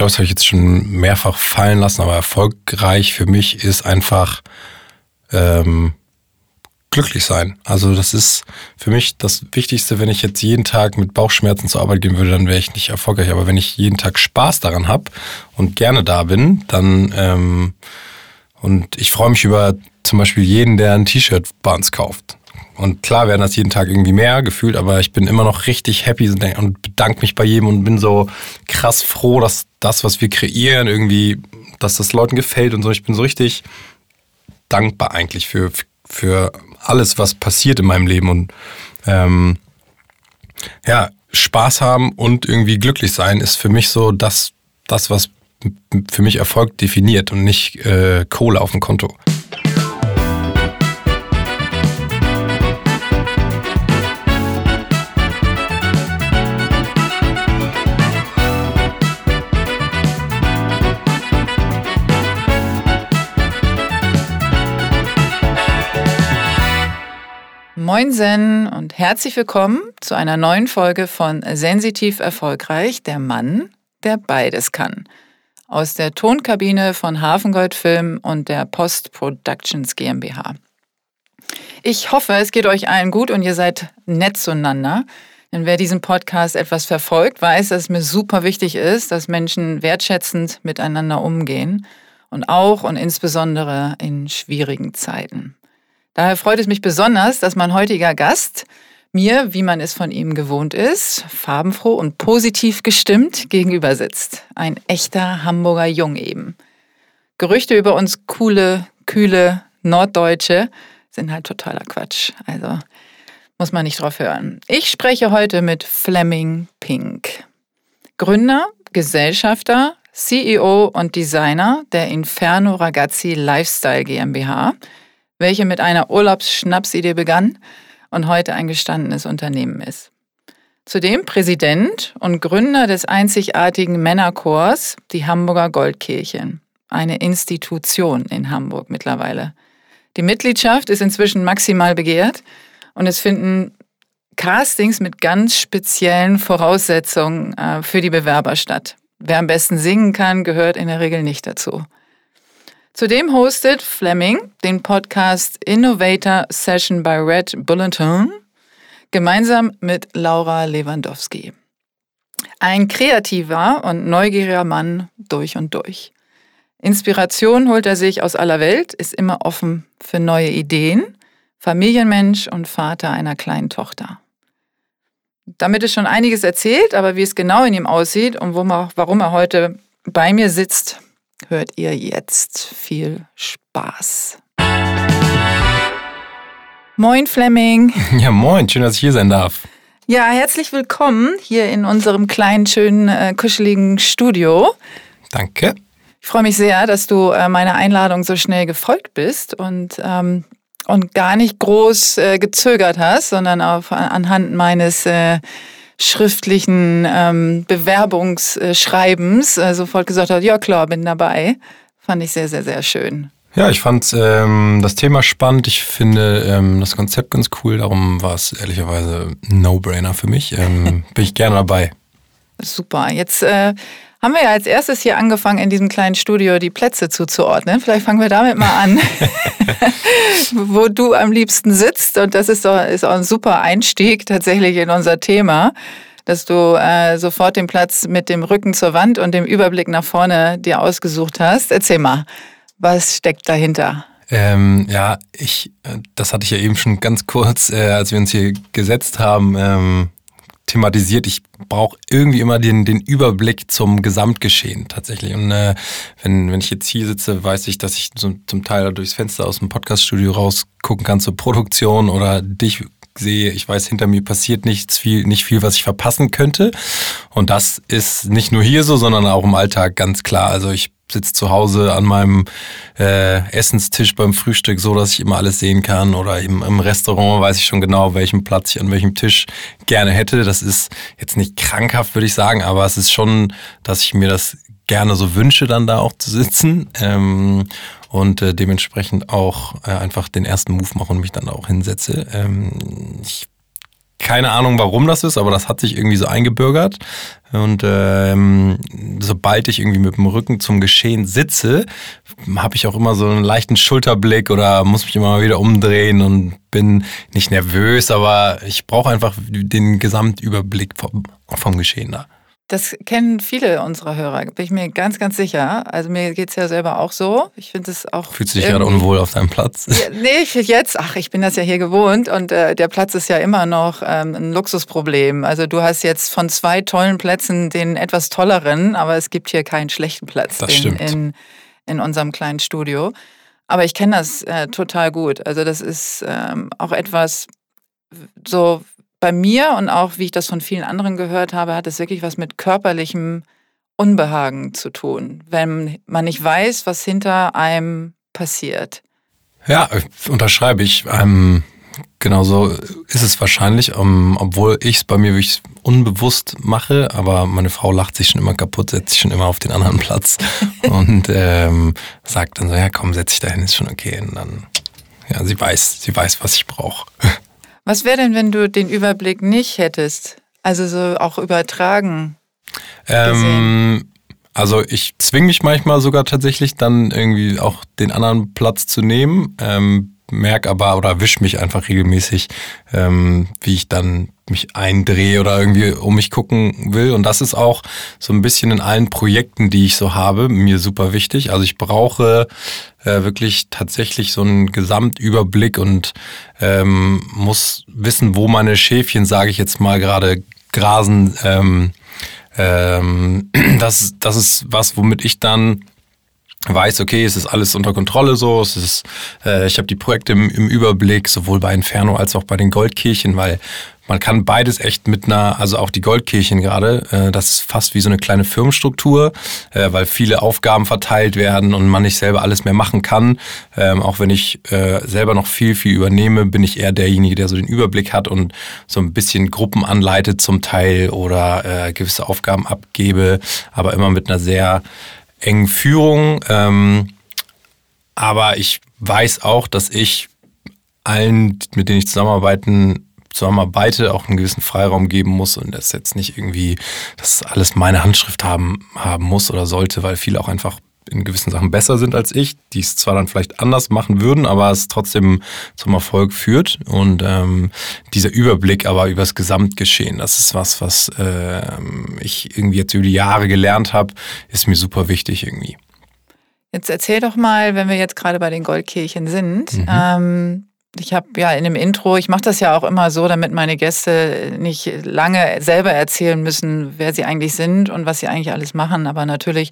glaube, das habe ich jetzt schon mehrfach fallen lassen, aber erfolgreich für mich ist einfach ähm, glücklich sein. Also das ist für mich das Wichtigste, wenn ich jetzt jeden Tag mit Bauchschmerzen zur Arbeit gehen würde, dann wäre ich nicht erfolgreich. Aber wenn ich jeden Tag Spaß daran habe und gerne da bin, dann ähm, und ich freue mich über zum Beispiel jeden, der ein T-Shirt bei uns kauft. Und klar werden das jeden Tag irgendwie mehr gefühlt, aber ich bin immer noch richtig happy und bedanke mich bei jedem und bin so krass froh, dass das, was wir kreieren, irgendwie, dass das Leuten gefällt und so. Ich bin so richtig dankbar eigentlich für, für alles, was passiert in meinem Leben und ähm, ja, Spaß haben und irgendwie glücklich sein ist für mich so das, das was für mich Erfolg definiert und nicht äh, Kohle auf dem Konto. Moinsen und herzlich willkommen zu einer neuen Folge von Sensitiv Erfolgreich, der Mann, der beides kann. Aus der Tonkabine von Hafengold Film und der Post Productions GmbH. Ich hoffe, es geht euch allen gut und ihr seid nett zueinander. Denn wer diesen Podcast etwas verfolgt, weiß, dass es mir super wichtig ist, dass Menschen wertschätzend miteinander umgehen und auch und insbesondere in schwierigen Zeiten. Daher freut es mich besonders, dass mein heutiger Gast mir, wie man es von ihm gewohnt ist, farbenfroh und positiv gestimmt gegenüber sitzt. Ein echter Hamburger Jung eben. Gerüchte über uns coole, kühle Norddeutsche sind halt totaler Quatsch. Also muss man nicht drauf hören. Ich spreche heute mit Fleming Pink. Gründer, Gesellschafter, CEO und Designer der Inferno Ragazzi Lifestyle GmbH welche mit einer Urlaubsschnapsidee begann und heute ein gestandenes Unternehmen ist. Zudem Präsident und Gründer des einzigartigen Männerchors, die Hamburger Goldkirchen, eine Institution in Hamburg mittlerweile. Die Mitgliedschaft ist inzwischen maximal begehrt und es finden Castings mit ganz speziellen Voraussetzungen äh, für die Bewerber statt. Wer am besten singen kann, gehört in der Regel nicht dazu. Zudem hostet Fleming den Podcast Innovator Session by Red Bulletin gemeinsam mit Laura Lewandowski. Ein kreativer und neugieriger Mann durch und durch. Inspiration holt er sich aus aller Welt, ist immer offen für neue Ideen, Familienmensch und Vater einer kleinen Tochter. Damit ist schon einiges erzählt, aber wie es genau in ihm aussieht und warum er heute bei mir sitzt, hört ihr jetzt. Viel Spaß. Moin Fleming. Ja, moin, schön, dass ich hier sein darf. Ja, herzlich willkommen hier in unserem kleinen, schönen, äh, kuscheligen Studio. Danke. Ich freue mich sehr, dass du äh, meiner Einladung so schnell gefolgt bist und, ähm, und gar nicht groß äh, gezögert hast, sondern auch anhand meines äh, schriftlichen ähm, Bewerbungsschreibens äh, sofort gesagt hat, ja klar, bin dabei. Fand ich sehr, sehr, sehr schön. Ja, ich fand ähm, das Thema spannend. Ich finde ähm, das Konzept ganz cool. Darum war es ehrlicherweise ein No-Brainer für mich. Ähm, bin ich gerne dabei. Super. Jetzt äh, haben wir ja als erstes hier angefangen, in diesem kleinen Studio die Plätze zuzuordnen. Vielleicht fangen wir damit mal an, wo du am liebsten sitzt. Und das ist doch ist auch ein super Einstieg tatsächlich in unser Thema, dass du äh, sofort den Platz mit dem Rücken zur Wand und dem Überblick nach vorne dir ausgesucht hast. Erzähl mal, was steckt dahinter? Ähm, ja, ich, äh, das hatte ich ja eben schon ganz kurz, äh, als wir uns hier gesetzt haben, ähm, thematisiert. Ich brauche irgendwie immer den, den Überblick zum Gesamtgeschehen tatsächlich. Und äh, wenn, wenn ich jetzt hier sitze, weiß ich, dass ich zum, zum Teil durchs Fenster aus dem Podcaststudio rausgucken kann zur Produktion oder dich sehe, ich weiß, hinter mir passiert nichts viel, nicht viel, was ich verpassen könnte. Und das ist nicht nur hier so, sondern auch im Alltag ganz klar. Also ich sitze zu Hause an meinem äh, Essenstisch beim Frühstück, so dass ich immer alles sehen kann. Oder im, im Restaurant weiß ich schon genau, welchen Platz ich an welchem Tisch gerne hätte. Das ist jetzt nicht krankhaft, würde ich sagen, aber es ist schon, dass ich mir das gerne so wünsche, dann da auch zu sitzen. Ähm, und äh, dementsprechend auch äh, einfach den ersten Move mache und mich dann auch hinsetze. Ähm, ich keine Ahnung, warum das ist, aber das hat sich irgendwie so eingebürgert. Und ähm, sobald ich irgendwie mit dem Rücken zum Geschehen sitze, habe ich auch immer so einen leichten Schulterblick oder muss mich immer mal wieder umdrehen und bin nicht nervös, aber ich brauche einfach den Gesamtüberblick vom, vom Geschehen da. Das kennen viele unserer Hörer, bin ich mir ganz, ganz sicher. Also mir geht es ja selber auch so. Ich finde es auch. Fühlst du dich gerade unwohl auf deinem Platz? Ja, nee, ich jetzt, ach, ich bin das ja hier gewohnt und äh, der Platz ist ja immer noch ähm, ein Luxusproblem. Also du hast jetzt von zwei tollen Plätzen den etwas tolleren, aber es gibt hier keinen schlechten Platz das stimmt. in, in unserem kleinen Studio. Aber ich kenne das äh, total gut. Also das ist ähm, auch etwas so bei mir und auch, wie ich das von vielen anderen gehört habe, hat es wirklich was mit körperlichem Unbehagen zu tun, wenn man nicht weiß, was hinter einem passiert. Ja, unterschreibe ich. Ähm, genauso ist es wahrscheinlich, um, ähm, obwohl ich es bei mir wirklich unbewusst mache, aber meine Frau lacht sich schon immer kaputt, setzt sich schon immer auf den anderen Platz und ähm, sagt dann so, ja komm, setz dich dahin, ist schon okay. Und dann, ja, sie weiß, sie weiß, was ich brauche. Was wäre denn, wenn du den Überblick nicht hättest? Also so auch übertragen. Ähm, also ich zwinge mich manchmal sogar tatsächlich dann irgendwie auch den anderen Platz zu nehmen. Ähm, merke aber oder wisch mich einfach regelmäßig, ähm, wie ich dann mich eindrehe oder irgendwie um mich gucken will. Und das ist auch so ein bisschen in allen Projekten, die ich so habe, mir super wichtig. Also ich brauche äh, wirklich tatsächlich so einen Gesamtüberblick und ähm, muss wissen, wo meine Schäfchen, sage ich jetzt mal, gerade grasen. Ähm, ähm, das, das ist was, womit ich dann weiß, okay, es ist alles unter Kontrolle so, es ist, äh, ich habe die Projekte im, im Überblick, sowohl bei Inferno als auch bei den Goldkirchen, weil man kann beides echt mit einer, also auch die Goldkirchen gerade, äh, das ist fast wie so eine kleine Firmenstruktur, äh, weil viele Aufgaben verteilt werden und man nicht selber alles mehr machen kann. Ähm, auch wenn ich äh, selber noch viel, viel übernehme, bin ich eher derjenige, der so den Überblick hat und so ein bisschen Gruppen anleitet zum Teil oder äh, gewisse Aufgaben abgebe, aber immer mit einer sehr engen Führung. Ähm, aber ich weiß auch, dass ich allen, mit denen ich zusammenarbeiten zusammenarbeite, auch einen gewissen Freiraum geben muss und das jetzt nicht irgendwie, dass alles meine Handschrift haben, haben muss oder sollte, weil viele auch einfach in gewissen Sachen besser sind als ich, die es zwar dann vielleicht anders machen würden, aber es trotzdem zum Erfolg führt. Und ähm, dieser Überblick aber über das Gesamtgeschehen, das ist was, was äh, ich irgendwie jetzt über die Jahre gelernt habe, ist mir super wichtig irgendwie. Jetzt erzähl doch mal, wenn wir jetzt gerade bei den Goldkirchen sind, mhm. ähm, ich habe ja in dem Intro, ich mache das ja auch immer so, damit meine Gäste nicht lange selber erzählen müssen, wer sie eigentlich sind und was sie eigentlich alles machen. Aber natürlich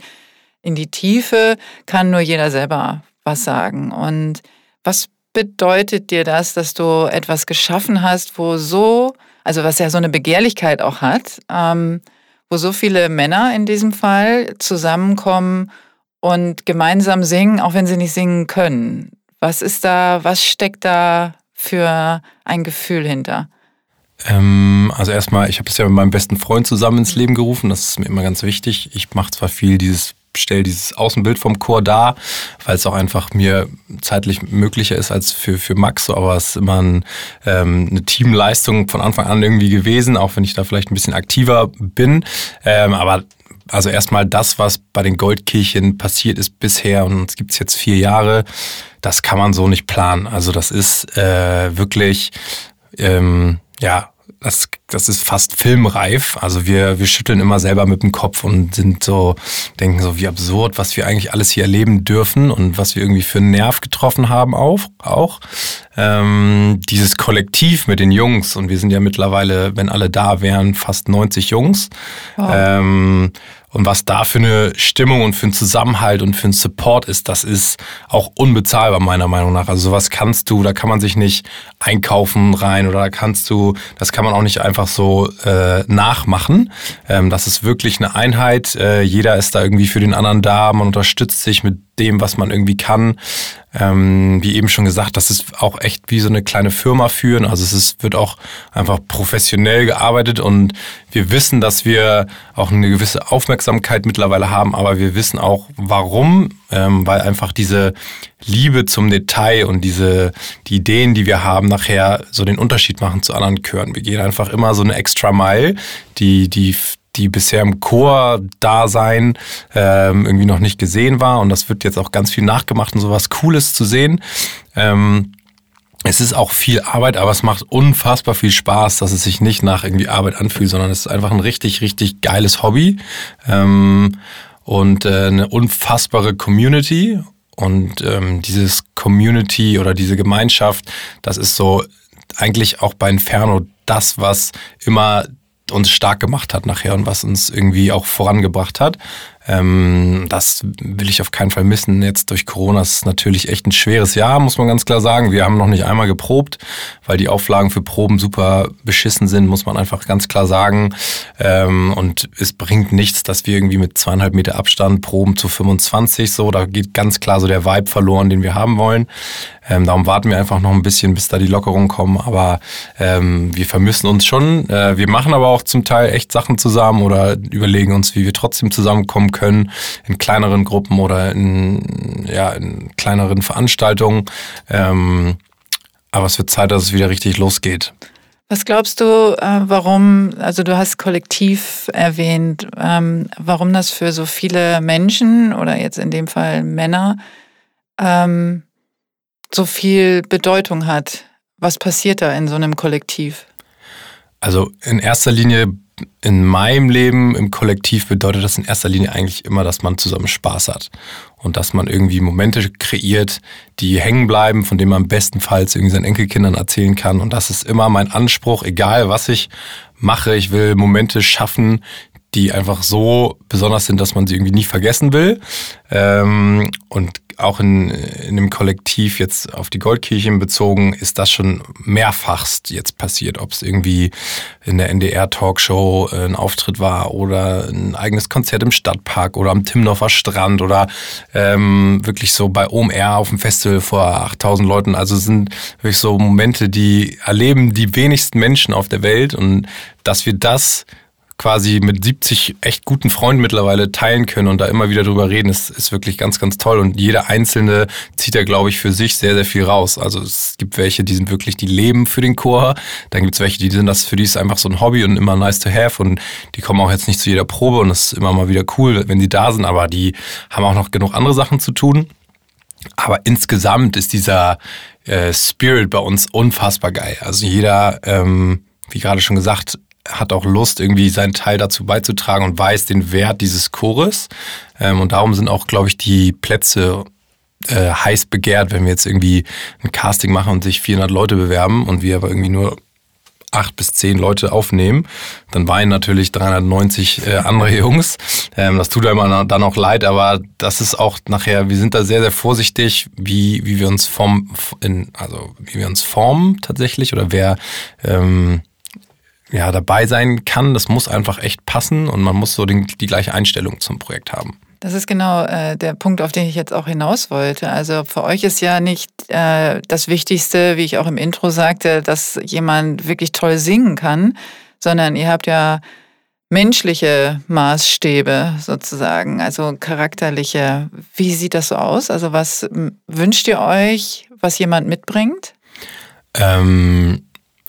in die Tiefe kann nur jeder selber was sagen. Und was bedeutet dir das, dass du etwas geschaffen hast, wo so, also was ja so eine Begehrlichkeit auch hat, ähm, wo so viele Männer in diesem Fall zusammenkommen und gemeinsam singen, auch wenn sie nicht singen können. Was ist da, was steckt da für ein Gefühl hinter? Ähm, also erstmal, ich habe es ja mit meinem besten Freund zusammen ins Leben gerufen. Das ist mir immer ganz wichtig. Ich mache zwar viel dieses stelle dieses Außenbild vom Chor dar, weil es auch einfach mir zeitlich möglicher ist als für, für Max, aber es ist immer ein, ähm, eine Teamleistung von Anfang an irgendwie gewesen, auch wenn ich da vielleicht ein bisschen aktiver bin. Ähm, aber also erstmal das, was bei den Goldkirchen passiert ist bisher und es gibt es jetzt vier Jahre, das kann man so nicht planen. Also das ist äh, wirklich, ähm, ja, das, das ist fast filmreif. Also wir, wir schütteln immer selber mit dem Kopf und sind so, denken so, wie absurd, was wir eigentlich alles hier erleben dürfen und was wir irgendwie für einen Nerv getroffen haben auch. auch. Ähm, dieses Kollektiv mit den Jungs und wir sind ja mittlerweile, wenn alle da wären, fast 90 Jungs. Wow. Ähm, und was da für eine Stimmung und für einen Zusammenhalt und für einen Support ist, das ist auch unbezahlbar meiner Meinung nach. Also sowas kannst du, da kann man sich nicht einkaufen rein oder da kannst du, das kann man auch nicht einfach so äh, nachmachen. Ähm, das ist wirklich eine Einheit. Äh, jeder ist da irgendwie für den anderen da, man unterstützt sich mit dem, was man irgendwie kann. Ähm, wie eben schon gesagt, das ist auch echt wie so eine kleine Firma führen. Also es ist, wird auch einfach professionell gearbeitet und wir wissen, dass wir auch eine gewisse Aufmerksamkeit mittlerweile haben, aber wir wissen auch warum, ähm, weil einfach diese Liebe zum Detail und diese die Ideen, die wir haben, nachher so den Unterschied machen zu anderen Chören. Wir gehen einfach immer so eine extra Mile, die die die bisher im Chor-Dasein ähm, irgendwie noch nicht gesehen war. Und das wird jetzt auch ganz viel nachgemacht und sowas Cooles zu sehen. Ähm, es ist auch viel Arbeit, aber es macht unfassbar viel Spaß, dass es sich nicht nach irgendwie Arbeit anfühlt, sondern es ist einfach ein richtig, richtig geiles Hobby ähm, und äh, eine unfassbare Community. Und ähm, dieses Community oder diese Gemeinschaft, das ist so eigentlich auch bei Inferno das, was immer uns stark gemacht hat nachher und was uns irgendwie auch vorangebracht hat. Ähm, das will ich auf keinen Fall missen. Jetzt durch Corona ist es natürlich echt ein schweres Jahr, muss man ganz klar sagen. Wir haben noch nicht einmal geprobt, weil die Auflagen für Proben super beschissen sind, muss man einfach ganz klar sagen. Ähm, und es bringt nichts, dass wir irgendwie mit zweieinhalb Meter Abstand proben zu 25 so. Da geht ganz klar so der Vibe verloren, den wir haben wollen. Ähm, darum warten wir einfach noch ein bisschen, bis da die Lockerungen kommen. Aber ähm, wir vermissen uns schon. Äh, wir machen aber auch zum Teil echt Sachen zusammen oder überlegen uns, wie wir trotzdem zusammenkommen können können in kleineren Gruppen oder in, ja, in kleineren Veranstaltungen. Ähm, aber es wird Zeit, dass es wieder richtig losgeht. Was glaubst du, äh, warum, also du hast kollektiv erwähnt, ähm, warum das für so viele Menschen oder jetzt in dem Fall Männer ähm, so viel Bedeutung hat? Was passiert da in so einem Kollektiv? Also in erster Linie in meinem Leben im Kollektiv bedeutet das in erster Linie eigentlich immer, dass man zusammen Spaß hat und dass man irgendwie Momente kreiert, die hängen bleiben, von denen man bestenfalls irgendwie seinen Enkelkindern erzählen kann. Und das ist immer mein Anspruch, egal was ich mache. Ich will Momente schaffen, die einfach so besonders sind, dass man sie irgendwie nie vergessen will. Ähm, und auch in, in dem Kollektiv jetzt auf die Goldkirchen bezogen, ist das schon mehrfachst jetzt passiert. Ob es irgendwie in der NDR-Talkshow ein Auftritt war oder ein eigenes Konzert im Stadtpark oder am Timnofer Strand oder ähm, wirklich so bei OMR auf dem Festival vor 8000 Leuten. Also sind wirklich so Momente, die erleben die wenigsten Menschen auf der Welt und dass wir das quasi mit 70 echt guten Freunden mittlerweile teilen können und da immer wieder drüber reden, ist, ist wirklich ganz, ganz toll. Und jeder Einzelne zieht da, glaube ich, für sich sehr, sehr viel raus. Also es gibt welche, die sind wirklich, die leben für den Chor. Dann gibt es welche, die sind das, für die ist einfach so ein Hobby und immer nice to have und die kommen auch jetzt nicht zu jeder Probe und es ist immer mal wieder cool, wenn sie da sind, aber die haben auch noch genug andere Sachen zu tun. Aber insgesamt ist dieser äh, Spirit bei uns unfassbar geil. Also jeder, ähm, wie gerade schon gesagt, hat auch Lust, irgendwie seinen Teil dazu beizutragen und weiß den Wert dieses Chores. Ähm, und darum sind auch, glaube ich, die Plätze äh, heiß begehrt, wenn wir jetzt irgendwie ein Casting machen und sich 400 Leute bewerben und wir aber irgendwie nur acht bis zehn Leute aufnehmen, dann weinen natürlich 390 äh, andere Jungs. Ähm, das tut einem dann auch leid, aber das ist auch nachher, wir sind da sehr, sehr vorsichtig, wie, wie wir uns formen, in, also wie wir uns formen tatsächlich oder wer ähm, ja, dabei sein kann. Das muss einfach echt passen und man muss so den, die gleiche Einstellung zum Projekt haben. Das ist genau äh, der Punkt, auf den ich jetzt auch hinaus wollte. Also für euch ist ja nicht äh, das Wichtigste, wie ich auch im Intro sagte, dass jemand wirklich toll singen kann, sondern ihr habt ja menschliche Maßstäbe sozusagen, also charakterliche. Wie sieht das so aus? Also was wünscht ihr euch, was jemand mitbringt? Ähm,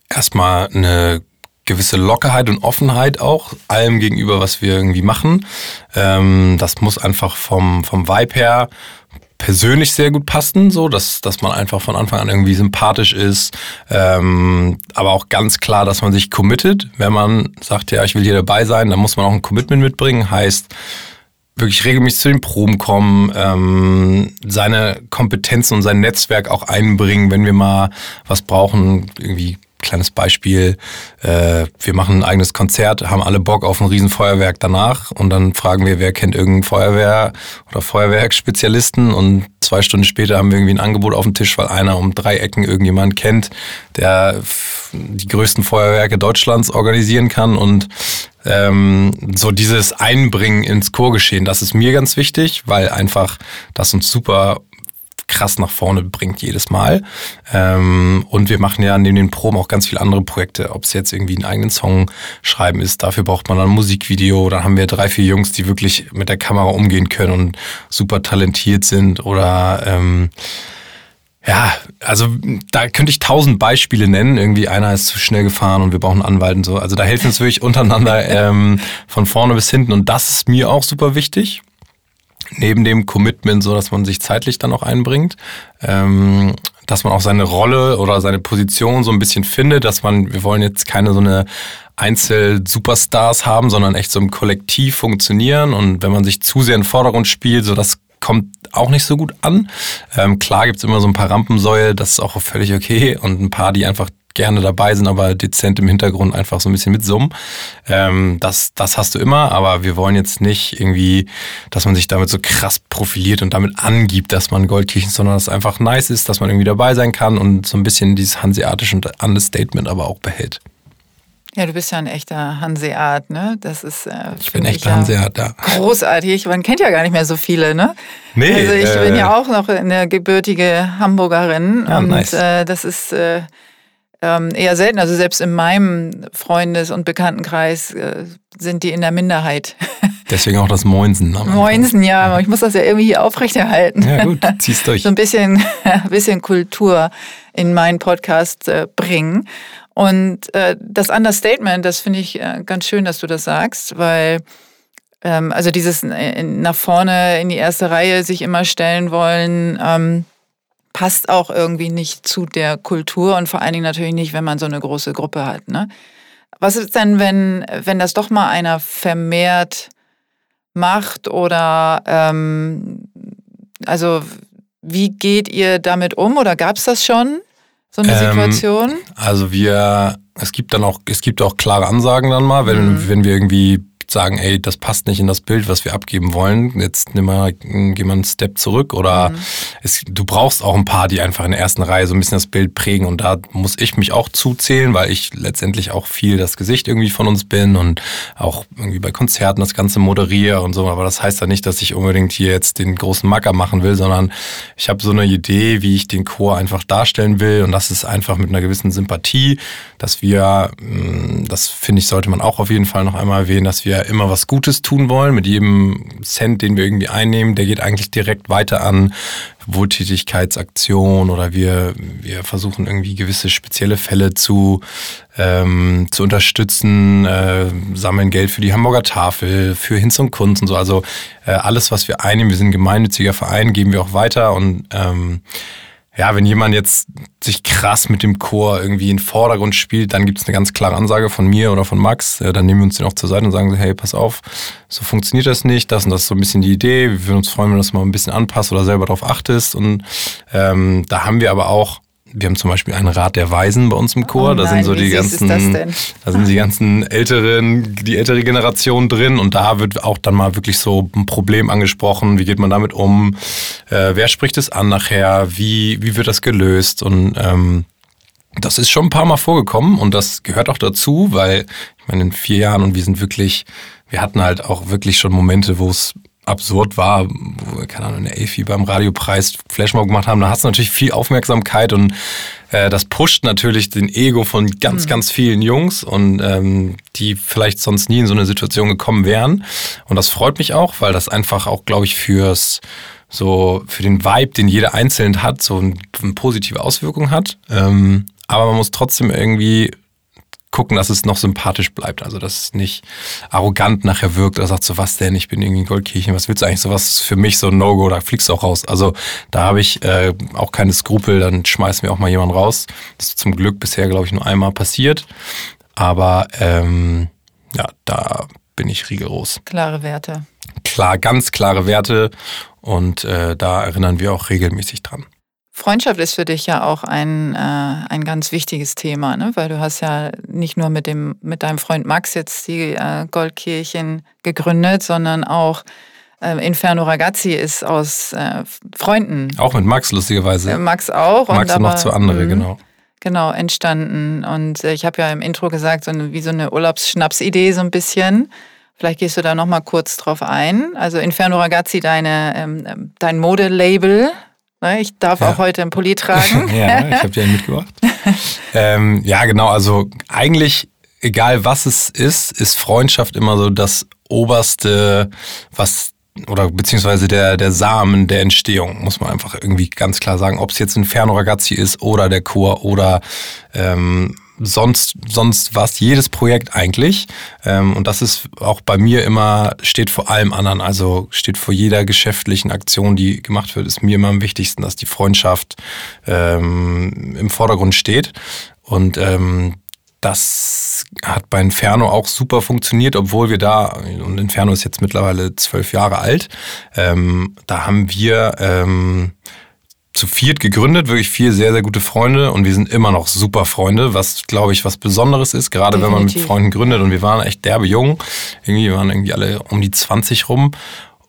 erstmal eine gewisse Lockerheit und Offenheit auch allem gegenüber, was wir irgendwie machen. Ähm, das muss einfach vom, vom Vibe her persönlich sehr gut passen, so dass, dass man einfach von Anfang an irgendwie sympathisch ist, ähm, aber auch ganz klar, dass man sich committet. Wenn man sagt, ja, ich will hier dabei sein, dann muss man auch ein Commitment mitbringen. Heißt, wirklich regelmäßig zu den Proben kommen, ähm, seine Kompetenzen und sein Netzwerk auch einbringen, wenn wir mal was brauchen, irgendwie kleines Beispiel, äh, wir machen ein eigenes Konzert, haben alle Bock auf ein Riesenfeuerwerk danach und dann fragen wir, wer kennt irgendeinen Feuerwehr oder Feuerwerksspezialisten und zwei Stunden später haben wir irgendwie ein Angebot auf dem Tisch, weil einer um drei Ecken irgendjemand kennt, der die größten Feuerwerke Deutschlands organisieren kann und ähm, so dieses Einbringen ins Chorgeschehen, das ist mir ganz wichtig, weil einfach das uns super krass nach vorne bringt jedes Mal. Ähm, und wir machen ja neben den Proben auch ganz viele andere Projekte, ob es jetzt irgendwie einen eigenen Song schreiben ist. Dafür braucht man dann ein Musikvideo. Dann haben wir drei, vier Jungs, die wirklich mit der Kamera umgehen können und super talentiert sind oder ähm, ja, also da könnte ich tausend Beispiele nennen. Irgendwie einer ist zu schnell gefahren und wir brauchen einen Anwalt und so. Also da helfen uns wirklich untereinander ähm, von vorne bis hinten. Und das ist mir auch super wichtig. Neben dem Commitment, so dass man sich zeitlich dann auch einbringt, ähm, dass man auch seine Rolle oder seine Position so ein bisschen findet, dass man, wir wollen jetzt keine so eine Einzel-Superstars haben, sondern echt so im Kollektiv funktionieren. Und wenn man sich zu sehr in den Vordergrund spielt, so das kommt auch nicht so gut an. Ähm, klar gibt's immer so ein paar Rampensäue, das ist auch völlig okay. Und ein paar, die einfach gerne dabei sind, aber dezent im Hintergrund einfach so ein bisschen mitsummen. Ähm, das, das hast du immer, aber wir wollen jetzt nicht irgendwie, dass man sich damit so krass profiliert und damit angibt, dass man Goldkirchen, sondern dass es einfach nice ist, dass man irgendwie dabei sein kann und so ein bisschen dieses hanseatische Understatement aber auch behält. Ja, du bist ja ein echter Hanseat, ne? Das ist. Äh, ich bin echt ja Hanseat, ja. Großartig. Man kennt ja gar nicht mehr so viele, ne? Nee. Also ich äh, bin ja auch noch eine gebürtige Hamburgerin ja, und nice. äh, das ist äh, ähm, eher selten. Also selbst in meinem Freundes- und Bekanntenkreis äh, sind die in der Minderheit. Deswegen auch das Moinsen. Ne? Moinsen, ja. Ich muss das ja irgendwie hier aufrechterhalten. Ja gut, zieh's durch. so ein bisschen, bisschen Kultur in meinen Podcast äh, bringen. Und äh, das Understatement, das finde ich äh, ganz schön, dass du das sagst, weil ähm, also dieses äh, nach vorne in die erste Reihe sich immer stellen wollen, ähm, passt auch irgendwie nicht zu der Kultur und vor allen Dingen natürlich nicht, wenn man so eine große Gruppe hat. Ne? Was ist denn, wenn, wenn das doch mal einer vermehrt macht oder ähm, also wie geht ihr damit um oder gab es das schon? so eine ähm, Situation? Also wir, es gibt dann auch, es gibt auch klare Ansagen dann mal, wenn, mhm. wenn wir irgendwie sagen, ey, das passt nicht in das Bild, was wir abgeben wollen. Jetzt nimm mal, geh mal einen Step zurück. Oder mhm. es, du brauchst auch ein paar, die einfach in der ersten Reihe so ein bisschen das Bild prägen. Und da muss ich mich auch zuzählen, weil ich letztendlich auch viel das Gesicht irgendwie von uns bin und auch irgendwie bei Konzerten das Ganze moderiere und so. Aber das heißt ja nicht, dass ich unbedingt hier jetzt den großen Macker machen will, sondern ich habe so eine Idee, wie ich den Chor einfach darstellen will. Und das ist einfach mit einer gewissen Sympathie, dass wir, mm, das finde ich, sollte man auch auf jeden Fall noch einmal erwähnen, dass wir immer was Gutes tun wollen. Mit jedem Cent, den wir irgendwie einnehmen, der geht eigentlich direkt weiter an Wohltätigkeitsaktionen oder wir, wir versuchen irgendwie gewisse spezielle Fälle zu, ähm, zu unterstützen, äh, sammeln Geld für die Hamburger Tafel, für Hinz und Kunst und so. Also äh, alles, was wir einnehmen, wir sind ein gemeinnütziger Verein, geben wir auch weiter und ähm, ja, wenn jemand jetzt sich krass mit dem Chor irgendwie in den Vordergrund spielt, dann gibt es eine ganz klare Ansage von mir oder von Max. Dann nehmen wir uns den auch zur Seite und sagen, hey, pass auf, so funktioniert das nicht. Das und das ist so ein bisschen die Idee. Wir würden uns freuen, wenn du das mal ein bisschen anpasst oder selber darauf achtest. Und ähm, da haben wir aber auch wir haben zum Beispiel einen Rat der Weisen bei uns im Chor. Oh nein, da sind so die ganzen, da sind die ganzen älteren, die ältere Generation drin und da wird auch dann mal wirklich so ein Problem angesprochen. Wie geht man damit um? Äh, wer spricht es an nachher? Wie, wie wird das gelöst? Und ähm, das ist schon ein paar Mal vorgekommen und das gehört auch dazu, weil ich meine, in vier Jahren und wir sind wirklich, wir hatten halt auch wirklich schon Momente, wo es absurd war, wo wir, keine Ahnung, in der EFI beim Radiopreis Flashmob gemacht haben, da hast du natürlich viel Aufmerksamkeit und äh, das pusht natürlich den Ego von ganz, mhm. ganz vielen Jungs und ähm, die vielleicht sonst nie in so eine Situation gekommen wären. Und das freut mich auch, weil das einfach auch, glaube ich, fürs so für den Vibe, den jeder einzeln hat, so eine positive Auswirkung hat. Ähm, aber man muss trotzdem irgendwie gucken, dass es noch sympathisch bleibt. Also, dass es nicht arrogant nachher wirkt oder sagt so, was denn, ich bin irgendwie Goldkirchen, was willst du eigentlich? Sowas ist für mich so ein No-Go, da fliegst du auch raus. Also, da habe ich äh, auch keine Skrupel, dann schmeißen wir auch mal jemanden raus. Das ist zum Glück bisher, glaube ich, nur einmal passiert. Aber ähm, ja, da bin ich rigoros. Klare Werte. Klar, ganz klare Werte und äh, da erinnern wir auch regelmäßig dran. Freundschaft ist für dich ja auch ein, äh, ein ganz wichtiges Thema, ne? weil du hast ja nicht nur mit, dem, mit deinem Freund Max jetzt die äh, Goldkirchen gegründet, sondern auch äh, Inferno Ragazzi ist aus äh, Freunden. Auch mit Max, lustigerweise. Äh, Max auch. Max und, und noch zwei andere, mh, genau. Genau, entstanden. Und äh, ich habe ja im Intro gesagt, so eine, wie so eine Urlaubsschnapsidee so ein bisschen. Vielleicht gehst du da nochmal kurz drauf ein. Also Inferno Ragazzi, deine, ähm, dein Modelabel, ich darf ja. auch heute einen Pulli tragen. ja, ich habe dir einen mitgebracht. ähm, ja, genau. Also eigentlich, egal was es ist, ist Freundschaft immer so das Oberste, was oder beziehungsweise der, der Samen der Entstehung, muss man einfach irgendwie ganz klar sagen. Ob es jetzt ein Ferno Ragazzi ist oder der Chor oder ähm, sonst, sonst was, jedes Projekt eigentlich. Ähm, und das ist auch bei mir immer, steht vor allem anderen, also steht vor jeder geschäftlichen Aktion, die gemacht wird, ist mir immer am wichtigsten, dass die Freundschaft ähm, im Vordergrund steht. Und ähm, das hat bei Inferno auch super funktioniert, obwohl wir da, und Inferno ist jetzt mittlerweile zwölf Jahre alt, ähm, da haben wir ähm, zu viert gegründet, wirklich vier sehr, sehr gute Freunde. Und wir sind immer noch super Freunde, was, glaube ich, was Besonderes ist, gerade Definitiv. wenn man mit Freunden gründet. Und wir waren echt derbe jung, irgendwie waren irgendwie alle um die 20 rum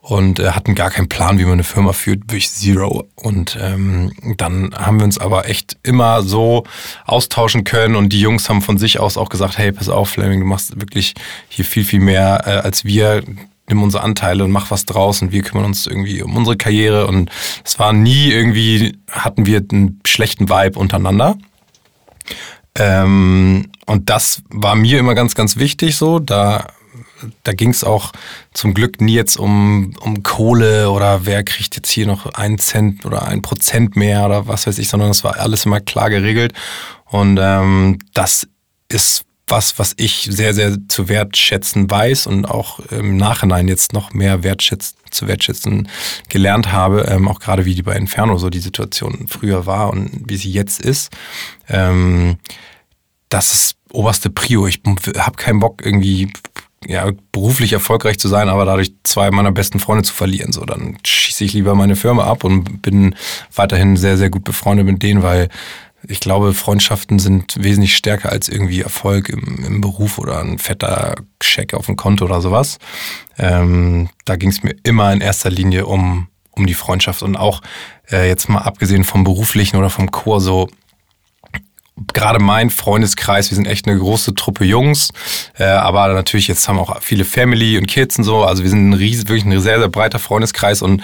und äh, hatten gar keinen Plan, wie man eine Firma führt, wirklich zero. Und ähm, dann haben wir uns aber echt immer so austauschen können. Und die Jungs haben von sich aus auch gesagt, hey, pass auf, Fleming, du machst wirklich hier viel, viel mehr äh, als wir nimm unsere Anteile und mach was draus und wir kümmern uns irgendwie um unsere Karriere und es war nie irgendwie, hatten wir einen schlechten Vibe untereinander. Ähm, und das war mir immer ganz, ganz wichtig so. Da, da ging es auch zum Glück nie jetzt um, um Kohle oder wer kriegt jetzt hier noch einen Cent oder ein Prozent mehr oder was weiß ich, sondern es war alles immer klar geregelt. Und ähm, das ist was, was ich sehr, sehr zu wertschätzen weiß und auch im Nachhinein jetzt noch mehr wertschätz, zu wertschätzen gelernt habe, ähm, auch gerade wie die bei Inferno so die Situation früher war und wie sie jetzt ist. Ähm, das ist oberste Prio. Ich habe keinen Bock irgendwie ja, beruflich erfolgreich zu sein, aber dadurch zwei meiner besten Freunde zu verlieren. So, dann schieße ich lieber meine Firma ab und bin weiterhin sehr, sehr gut befreundet mit denen, weil ich glaube, Freundschaften sind wesentlich stärker als irgendwie Erfolg im, im Beruf oder ein fetter Scheck auf dem Konto oder sowas. Ähm, da ging es mir immer in erster Linie um, um die Freundschaft und auch äh, jetzt mal abgesehen vom beruflichen oder vom Chor so gerade mein Freundeskreis, wir sind echt eine große Truppe Jungs, äh, aber natürlich jetzt haben auch viele Family und Kids und so, also wir sind ein riesen, wirklich ein sehr, sehr breiter Freundeskreis und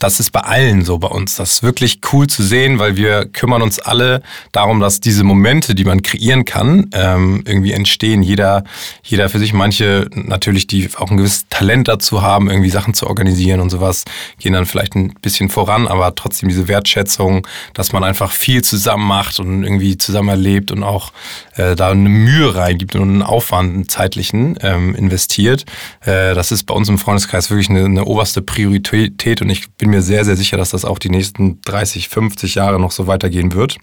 das ist bei allen so bei uns. Das ist wirklich cool zu sehen, weil wir kümmern uns alle darum, dass diese Momente, die man kreieren kann, ähm, irgendwie entstehen. Jeder, jeder für sich. Manche natürlich, die auch ein gewisses Talent dazu haben, irgendwie Sachen zu organisieren und sowas, gehen dann vielleicht ein bisschen voran, aber trotzdem diese Wertschätzung, dass man einfach viel zusammen macht und irgendwie zusammen erlebt und auch äh, da eine Mühe reingibt und einen Aufwand, einen zeitlichen ähm, investiert. Äh, das ist bei uns im Freundeskreis wirklich eine, eine oberste Priorität und ich bin mir sehr, sehr sicher, dass das auch die nächsten 30, 50 Jahre noch so weitergehen wird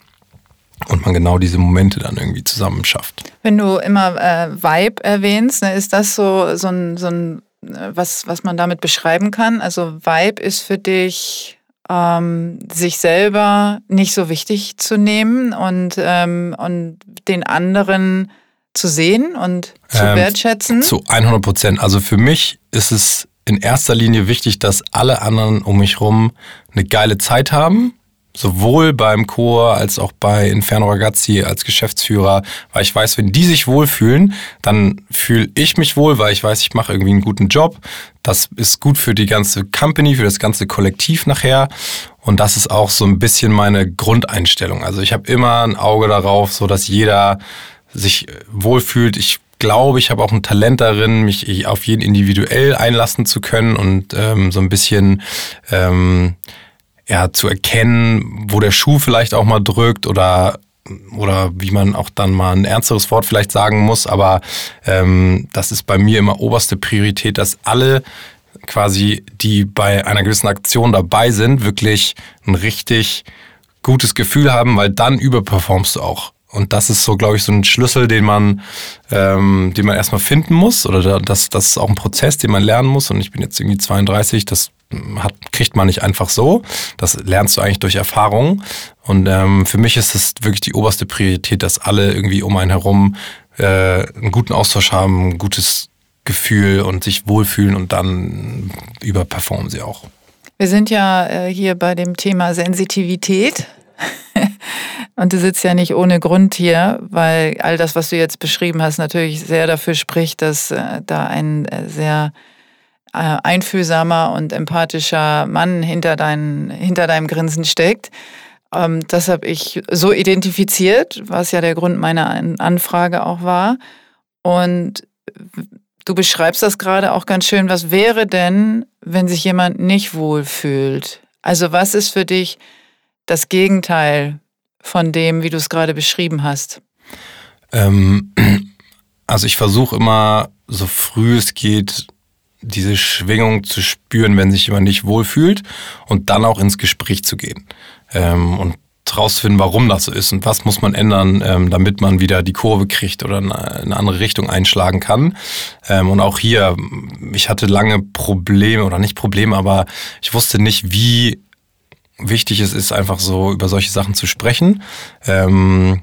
und man genau diese Momente dann irgendwie zusammen schafft. Wenn du immer äh, Vibe erwähnst, ne, ist das so, so ein, so ein äh, was, was man damit beschreiben kann? Also Vibe ist für dich ähm, sich selber nicht so wichtig zu nehmen und, ähm, und den anderen zu sehen und zu ähm, wertschätzen? Zu 100 Prozent. Also für mich ist es in erster Linie wichtig, dass alle anderen um mich herum eine geile Zeit haben. Sowohl beim Chor als auch bei Inferno Ragazzi als Geschäftsführer, weil ich weiß, wenn die sich wohlfühlen, dann fühle ich mich wohl, weil ich weiß, ich mache irgendwie einen guten Job. Das ist gut für die ganze Company, für das ganze Kollektiv nachher. Und das ist auch so ein bisschen meine Grundeinstellung. Also ich habe immer ein Auge darauf, so dass jeder sich wohlfühlt. Ich glaube, ich habe auch ein Talent darin, mich auf jeden individuell einlassen zu können und ähm, so ein bisschen ähm, ja, zu erkennen, wo der Schuh vielleicht auch mal drückt oder oder wie man auch dann mal ein ernsteres Wort vielleicht sagen muss, aber ähm, das ist bei mir immer oberste Priorität, dass alle quasi, die bei einer gewissen Aktion dabei sind, wirklich ein richtig gutes Gefühl haben, weil dann überperformst du auch. Und das ist so, glaube ich, so ein Schlüssel, den man, ähm, den man erstmal finden muss. Oder das, das ist auch ein Prozess, den man lernen muss. Und ich bin jetzt irgendwie 32, das hat, kriegt man nicht einfach so. Das lernst du eigentlich durch Erfahrung. Und ähm, für mich ist es wirklich die oberste Priorität, dass alle irgendwie um einen herum äh, einen guten Austausch haben, ein gutes Gefühl und sich wohlfühlen und dann überperformen sie auch. Wir sind ja äh, hier bei dem Thema Sensitivität. Und du sitzt ja nicht ohne Grund hier, weil all das, was du jetzt beschrieben hast, natürlich sehr dafür spricht, dass äh, da ein äh, sehr äh, einfühlsamer und empathischer Mann hinter, dein, hinter deinem Grinsen steckt. Ähm, das habe ich so identifiziert, was ja der Grund meiner Anfrage auch war. Und du beschreibst das gerade auch ganz schön. Was wäre denn, wenn sich jemand nicht wohl fühlt? Also was ist für dich das Gegenteil von dem, wie du es gerade beschrieben hast? Ähm, also ich versuche immer, so früh es geht, diese Schwingung zu spüren, wenn sich jemand nicht wohlfühlt und dann auch ins Gespräch zu gehen ähm, und rauszufinden, warum das so ist und was muss man ändern, ähm, damit man wieder die Kurve kriegt oder eine andere Richtung einschlagen kann. Ähm, und auch hier, ich hatte lange Probleme oder nicht Probleme, aber ich wusste nicht, wie wichtig es ist, einfach so über solche Sachen zu sprechen. Ähm,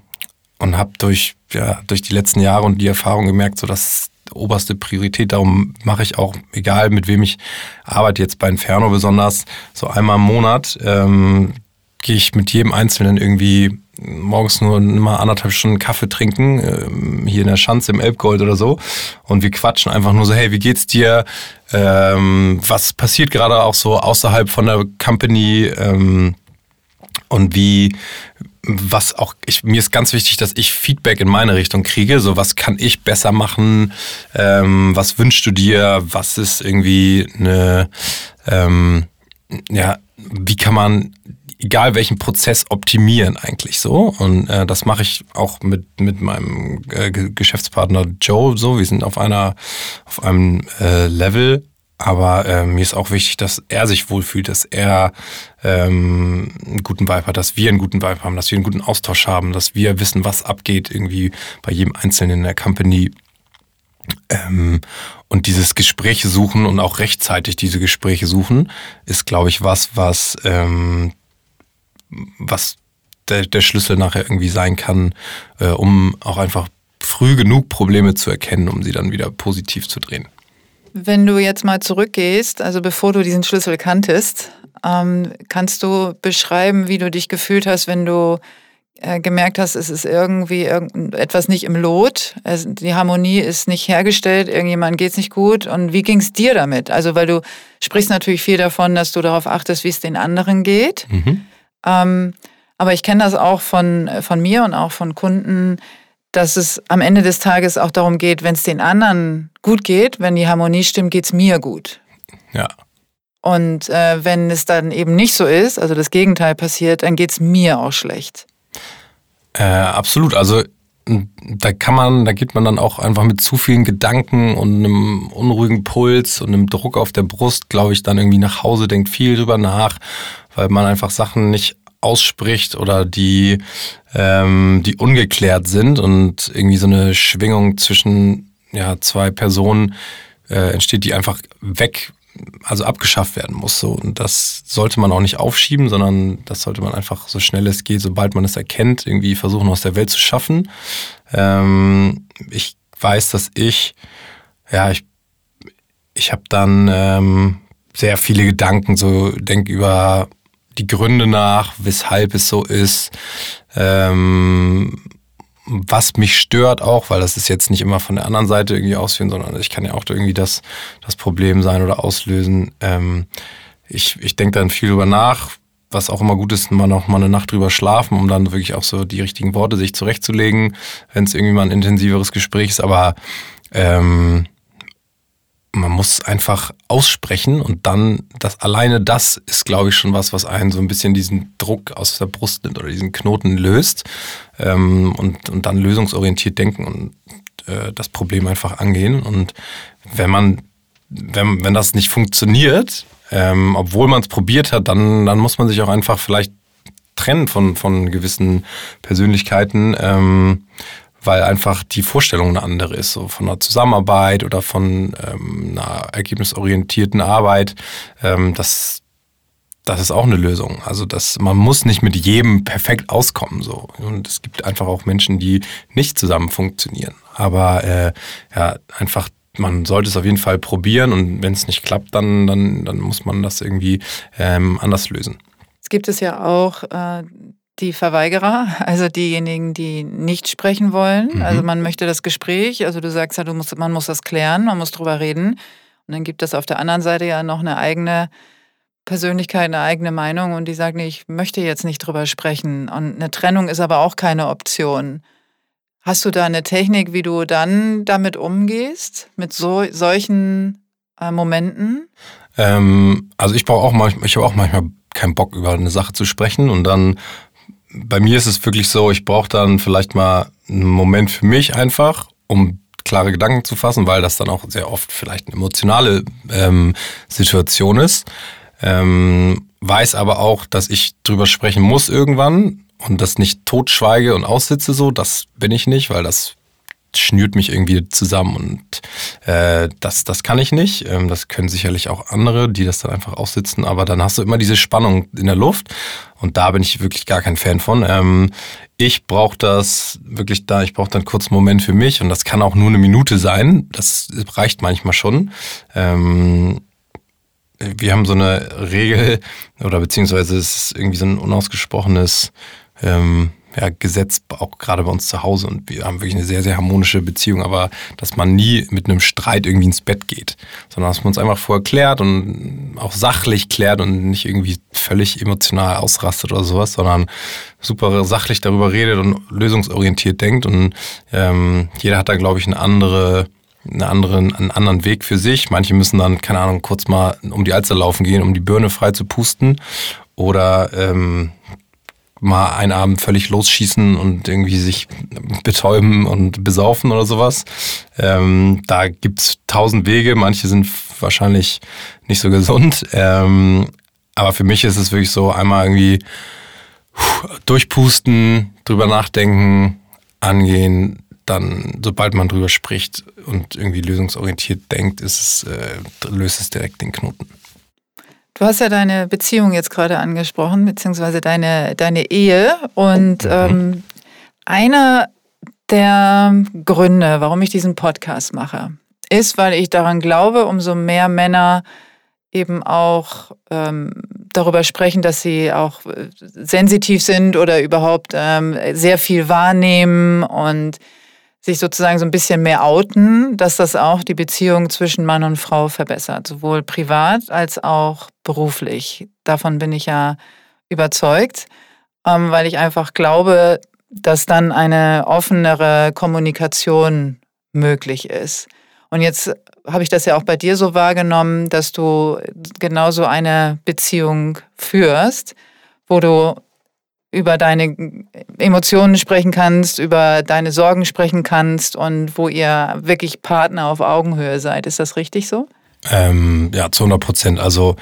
und habe durch, ja, durch die letzten Jahre und die Erfahrung gemerkt, so dass oberste Priorität. Darum mache ich auch, egal mit wem ich arbeite, jetzt bei Inferno besonders, so einmal im Monat ähm, gehe ich mit jedem Einzelnen irgendwie morgens nur mal anderthalb Stunden Kaffee trinken, ähm, hier in der Schanze im Elbgold oder so. Und wir quatschen einfach nur so, hey, wie geht's dir? Ähm, was passiert gerade auch so außerhalb von der Company? Ähm, und wie, was auch, ich, mir ist ganz wichtig, dass ich Feedback in meine Richtung kriege. So, was kann ich besser machen? Ähm, was wünschst du dir? Was ist irgendwie eine, ähm, ja, wie kann man egal welchen Prozess optimieren eigentlich so. Und äh, das mache ich auch mit, mit meinem äh, Geschäftspartner Joe so. Wir sind auf einer, auf einem äh, Level. Aber äh, mir ist auch wichtig, dass er sich wohlfühlt, dass er ähm, einen guten Vibe hat, dass wir einen guten Vibe haben, dass wir einen guten Austausch haben, dass wir wissen, was abgeht irgendwie bei jedem Einzelnen in der Company. Ähm, und dieses Gespräche suchen und auch rechtzeitig diese Gespräche suchen, ist, glaube ich, was, was ähm, was der, der Schlüssel nachher irgendwie sein kann, äh, um auch einfach früh genug Probleme zu erkennen, um sie dann wieder positiv zu drehen. Wenn du jetzt mal zurückgehst, also bevor du diesen Schlüssel kanntest, ähm, kannst du beschreiben, wie du dich gefühlt hast, wenn du äh, gemerkt hast, es ist irgendwie etwas nicht im Lot, es, die Harmonie ist nicht hergestellt, irgendjemand geht es nicht gut. Und wie ging es dir damit? Also, weil du sprichst natürlich viel davon, dass du darauf achtest, wie es den anderen geht. Mhm. Ähm, aber ich kenne das auch von, von mir und auch von Kunden, dass es am Ende des Tages auch darum geht, wenn es den anderen gut geht, wenn die Harmonie stimmt, geht es mir gut. Ja. Und äh, wenn es dann eben nicht so ist, also das Gegenteil passiert, dann geht es mir auch schlecht. Äh, absolut. Also da kann man, da geht man dann auch einfach mit zu vielen Gedanken und einem unruhigen Puls und einem Druck auf der Brust, glaube ich, dann irgendwie nach Hause, denkt viel drüber nach weil man einfach Sachen nicht ausspricht oder die, ähm, die ungeklärt sind und irgendwie so eine Schwingung zwischen ja, zwei Personen äh, entsteht, die einfach weg, also abgeschafft werden muss. So. Und das sollte man auch nicht aufschieben, sondern das sollte man einfach so schnell es geht, sobald man es erkennt, irgendwie versuchen aus der Welt zu schaffen. Ähm, ich weiß, dass ich, ja, ich, ich habe dann ähm, sehr viele Gedanken, so denk über die Gründe nach, weshalb es so ist, ähm, was mich stört auch, weil das ist jetzt nicht immer von der anderen Seite irgendwie ausführen, sondern ich kann ja auch irgendwie das, das Problem sein oder auslösen. Ähm, ich ich denke dann viel drüber nach, was auch immer gut ist, mal noch mal eine Nacht drüber schlafen, um dann wirklich auch so die richtigen Worte sich zurechtzulegen, wenn es irgendwie mal ein intensiveres Gespräch ist. Aber ähm, man muss einfach aussprechen und dann, das alleine das ist, glaube ich, schon was, was einen so ein bisschen diesen Druck aus der Brust nimmt oder diesen Knoten löst ähm, und, und dann lösungsorientiert denken und äh, das Problem einfach angehen. Und wenn man, wenn, wenn das nicht funktioniert, ähm, obwohl man es probiert hat, dann, dann muss man sich auch einfach vielleicht trennen von, von gewissen Persönlichkeiten. Ähm, weil einfach die Vorstellung eine andere ist, so von einer Zusammenarbeit oder von ähm, einer ergebnisorientierten Arbeit. Ähm, das, das ist auch eine Lösung. Also das, man muss nicht mit jedem perfekt auskommen. So. Und es gibt einfach auch Menschen, die nicht zusammen funktionieren. Aber äh, ja, einfach man sollte es auf jeden Fall probieren und wenn es nicht klappt, dann, dann, dann muss man das irgendwie ähm, anders lösen. Es gibt es ja auch äh, die Verweigerer, also diejenigen, die nicht sprechen wollen. Mhm. Also man möchte das Gespräch, also du sagst ja, du musst, man muss das klären, man muss drüber reden. Und dann gibt es auf der anderen Seite ja noch eine eigene Persönlichkeit, eine eigene Meinung und die sagt, nee, ich möchte jetzt nicht drüber sprechen. Und eine Trennung ist aber auch keine Option. Hast du da eine Technik, wie du dann damit umgehst, mit so, solchen äh, Momenten? Ähm, also ich brauche auch manchmal, ich habe auch manchmal keinen Bock über eine Sache zu sprechen und dann bei mir ist es wirklich so, ich brauche dann vielleicht mal einen Moment für mich einfach, um klare Gedanken zu fassen, weil das dann auch sehr oft vielleicht eine emotionale ähm, Situation ist. Ähm, weiß aber auch, dass ich drüber sprechen muss irgendwann und das nicht totschweige und aussitze so, das bin ich nicht, weil das schnürt mich irgendwie zusammen und äh, das, das kann ich nicht. Ähm, das können sicherlich auch andere, die das dann einfach aussitzen, aber dann hast du immer diese Spannung in der Luft und da bin ich wirklich gar kein Fan von. Ähm, ich brauche das wirklich da, ich brauche dann kurz einen Moment für mich und das kann auch nur eine Minute sein. Das reicht manchmal schon. Ähm, wir haben so eine Regel oder beziehungsweise es ist irgendwie so ein unausgesprochenes ähm, ja, Gesetz, auch gerade bei uns zu Hause. Und wir haben wirklich eine sehr, sehr harmonische Beziehung, aber dass man nie mit einem Streit irgendwie ins Bett geht, sondern dass man uns einfach vorher klärt und auch sachlich klärt und nicht irgendwie völlig emotional ausrastet oder sowas, sondern super sachlich darüber redet und lösungsorientiert denkt. Und ähm, jeder hat da, glaube ich, eine andere einen anderen, einen anderen Weg für sich. Manche müssen dann, keine Ahnung, kurz mal um die Alster laufen gehen, um die Birne frei zu pusten. Oder ähm, mal einen Abend völlig losschießen und irgendwie sich betäuben und besaufen oder sowas. Ähm, da gibt's tausend Wege, manche sind wahrscheinlich nicht so gesund. Ähm, aber für mich ist es wirklich so, einmal irgendwie durchpusten, drüber nachdenken, angehen, dann, sobald man drüber spricht und irgendwie lösungsorientiert denkt, ist es, äh, löst es direkt den Knoten. Du hast ja deine Beziehung jetzt gerade angesprochen, beziehungsweise deine, deine Ehe. Und mhm. ähm, einer der Gründe, warum ich diesen Podcast mache, ist, weil ich daran glaube, umso mehr Männer eben auch ähm, darüber sprechen, dass sie auch äh, sensitiv sind oder überhaupt ähm, sehr viel wahrnehmen und sich sozusagen so ein bisschen mehr outen, dass das auch die Beziehung zwischen Mann und Frau verbessert, sowohl privat als auch beruflich. Davon bin ich ja überzeugt, ähm, weil ich einfach glaube, dass dann eine offenere Kommunikation möglich ist. Und jetzt habe ich das ja auch bei dir so wahrgenommen, dass du genauso eine Beziehung führst, wo du über deine Emotionen sprechen kannst, über deine Sorgen sprechen kannst und wo ihr wirklich Partner auf Augenhöhe seid. Ist das richtig so? Ähm, ja, zu 100 Prozent. Also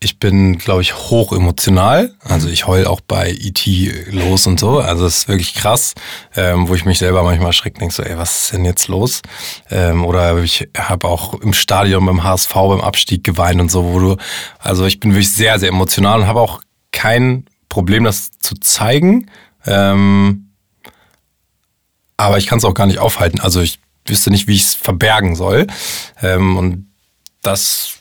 ich bin, glaube ich, hoch emotional. Also ich heul auch bei E.T. los und so. Also es ist wirklich krass, ähm, wo ich mich selber manchmal erschreckt denke, so, ey, was ist denn jetzt los? Ähm, oder ich habe auch im Stadion beim HSV beim Abstieg geweint und so, wo du, also ich bin wirklich sehr, sehr emotional und habe auch kein Problem, das zu zeigen. Ähm, aber ich kann es auch gar nicht aufhalten. Also ich wüsste nicht, wie ich es verbergen soll. Ähm, und das,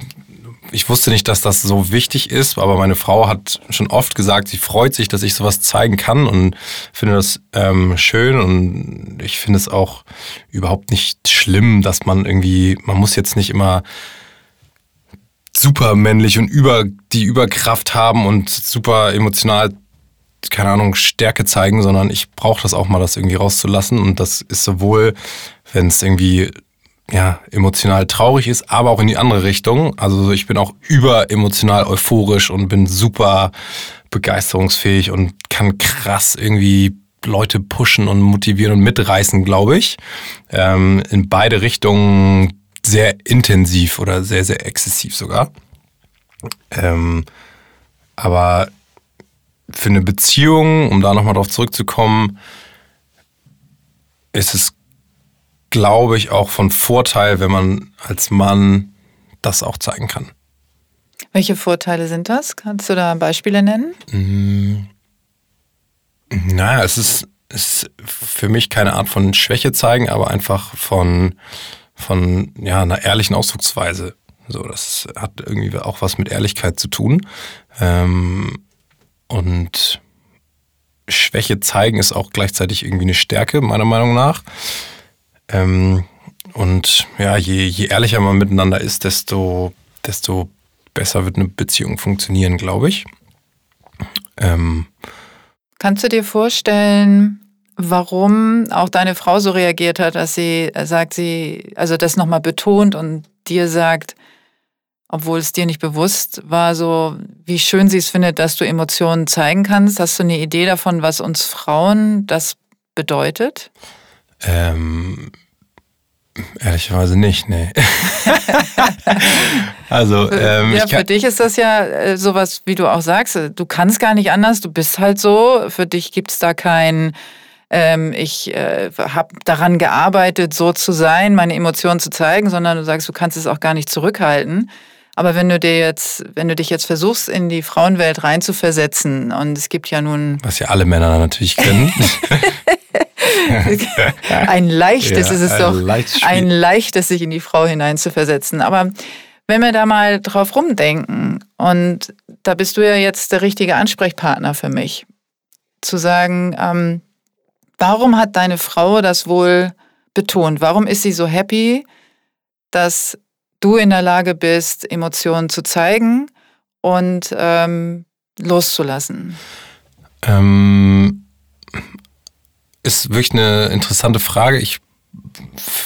ich wusste nicht, dass das so wichtig ist, aber meine Frau hat schon oft gesagt, sie freut sich, dass ich sowas zeigen kann und finde das ähm, schön und ich finde es auch überhaupt nicht schlimm, dass man irgendwie, man muss jetzt nicht immer super männlich und über die Überkraft haben und super emotional, keine Ahnung, Stärke zeigen, sondern ich brauche das auch mal, das irgendwie rauszulassen. Und das ist sowohl, wenn es irgendwie ja, emotional traurig ist, aber auch in die andere Richtung. Also ich bin auch überemotional euphorisch und bin super begeisterungsfähig und kann krass irgendwie Leute pushen und motivieren und mitreißen, glaube ich. Ähm, in beide Richtungen sehr intensiv oder sehr, sehr exzessiv sogar. Ähm, aber für eine Beziehung, um da nochmal drauf zurückzukommen, ist es, glaube ich, auch von Vorteil, wenn man als Mann das auch zeigen kann. Welche Vorteile sind das? Kannst du da Beispiele nennen? Mm, naja, es ist, es ist für mich keine Art von Schwäche zeigen, aber einfach von von ja, einer ehrlichen Ausdrucksweise. So, das hat irgendwie auch was mit Ehrlichkeit zu tun. Ähm, und Schwäche zeigen ist auch gleichzeitig irgendwie eine Stärke, meiner Meinung nach. Ähm, und ja, je, je ehrlicher man miteinander ist, desto, desto besser wird eine Beziehung funktionieren, glaube ich. Ähm, Kannst du dir vorstellen, warum auch deine Frau so reagiert hat, dass sie sagt, sie, also das nochmal betont und dir sagt, obwohl es dir nicht bewusst war, so wie schön sie es findet, dass du Emotionen zeigen kannst. Hast du eine Idee davon, was uns Frauen das bedeutet? Ähm, Ehrlicherweise nicht, nee. also, ähm, ja, für dich ist das ja äh, sowas, wie du auch sagst, du kannst gar nicht anders, du bist halt so. Für dich gibt es da kein, ähm, ich äh, habe daran gearbeitet, so zu sein, meine Emotionen zu zeigen, sondern du sagst, du kannst es auch gar nicht zurückhalten. Aber wenn du dir jetzt, wenn du dich jetzt versuchst, in die Frauenwelt reinzuversetzen, und es gibt ja nun. Was ja alle Männer natürlich kennen. ein leichtes ja, ist es ein doch. Ein leichtes, sich in die Frau hineinzuversetzen. Aber wenn wir da mal drauf rumdenken, und da bist du ja jetzt der richtige Ansprechpartner für mich, zu sagen, ähm, warum hat deine Frau das wohl betont? Warum ist sie so happy, dass du in der Lage bist, Emotionen zu zeigen und ähm, loszulassen? Ähm, ist wirklich eine interessante Frage. Ich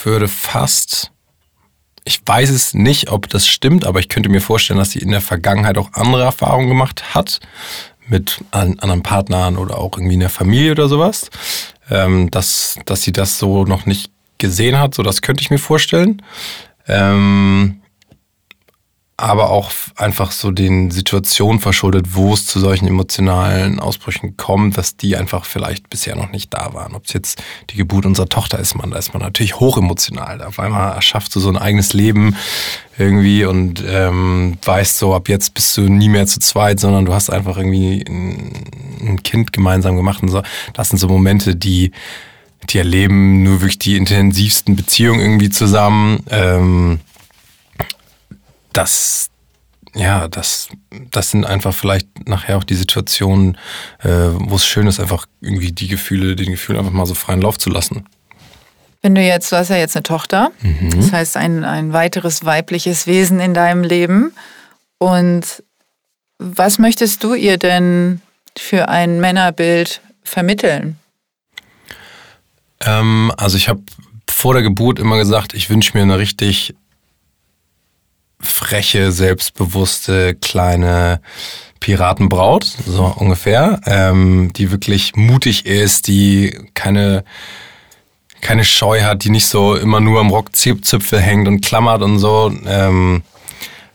würde fast, ich weiß es nicht, ob das stimmt, aber ich könnte mir vorstellen, dass sie in der Vergangenheit auch andere Erfahrungen gemacht hat mit anderen Partnern oder auch irgendwie in der Familie oder sowas, ähm, dass, dass sie das so noch nicht gesehen hat. So, das könnte ich mir vorstellen. Ähm, aber auch einfach so den Situationen verschuldet, wo es zu solchen emotionalen Ausbrüchen kommt, dass die einfach vielleicht bisher noch nicht da waren. Ob es jetzt die Geburt unserer Tochter ist, man, da ist man natürlich hochemotional. Auf einmal erschaffst du so ein eigenes Leben irgendwie und ähm, weißt so, ab jetzt bist du nie mehr zu zweit, sondern du hast einfach irgendwie ein, ein Kind gemeinsam gemacht und so. Das sind so Momente, die die erleben nur wirklich die intensivsten Beziehungen irgendwie zusammen. Ähm, das, ja, das, das sind einfach vielleicht nachher auch die Situationen, äh, wo es schön ist, einfach irgendwie die Gefühle, den Gefühlen einfach mal so freien Lauf zu lassen. Wenn du jetzt, du hast ja jetzt eine Tochter, mhm. das heißt ein, ein weiteres weibliches Wesen in deinem Leben. Und was möchtest du ihr denn für ein Männerbild vermitteln? Ähm, also ich habe vor der Geburt immer gesagt, ich wünsche mir eine richtig freche, selbstbewusste, kleine Piratenbraut, so ungefähr, ähm, die wirklich mutig ist, die keine, keine Scheu hat, die nicht so immer nur am Rockzipfel hängt und klammert und so. Ähm,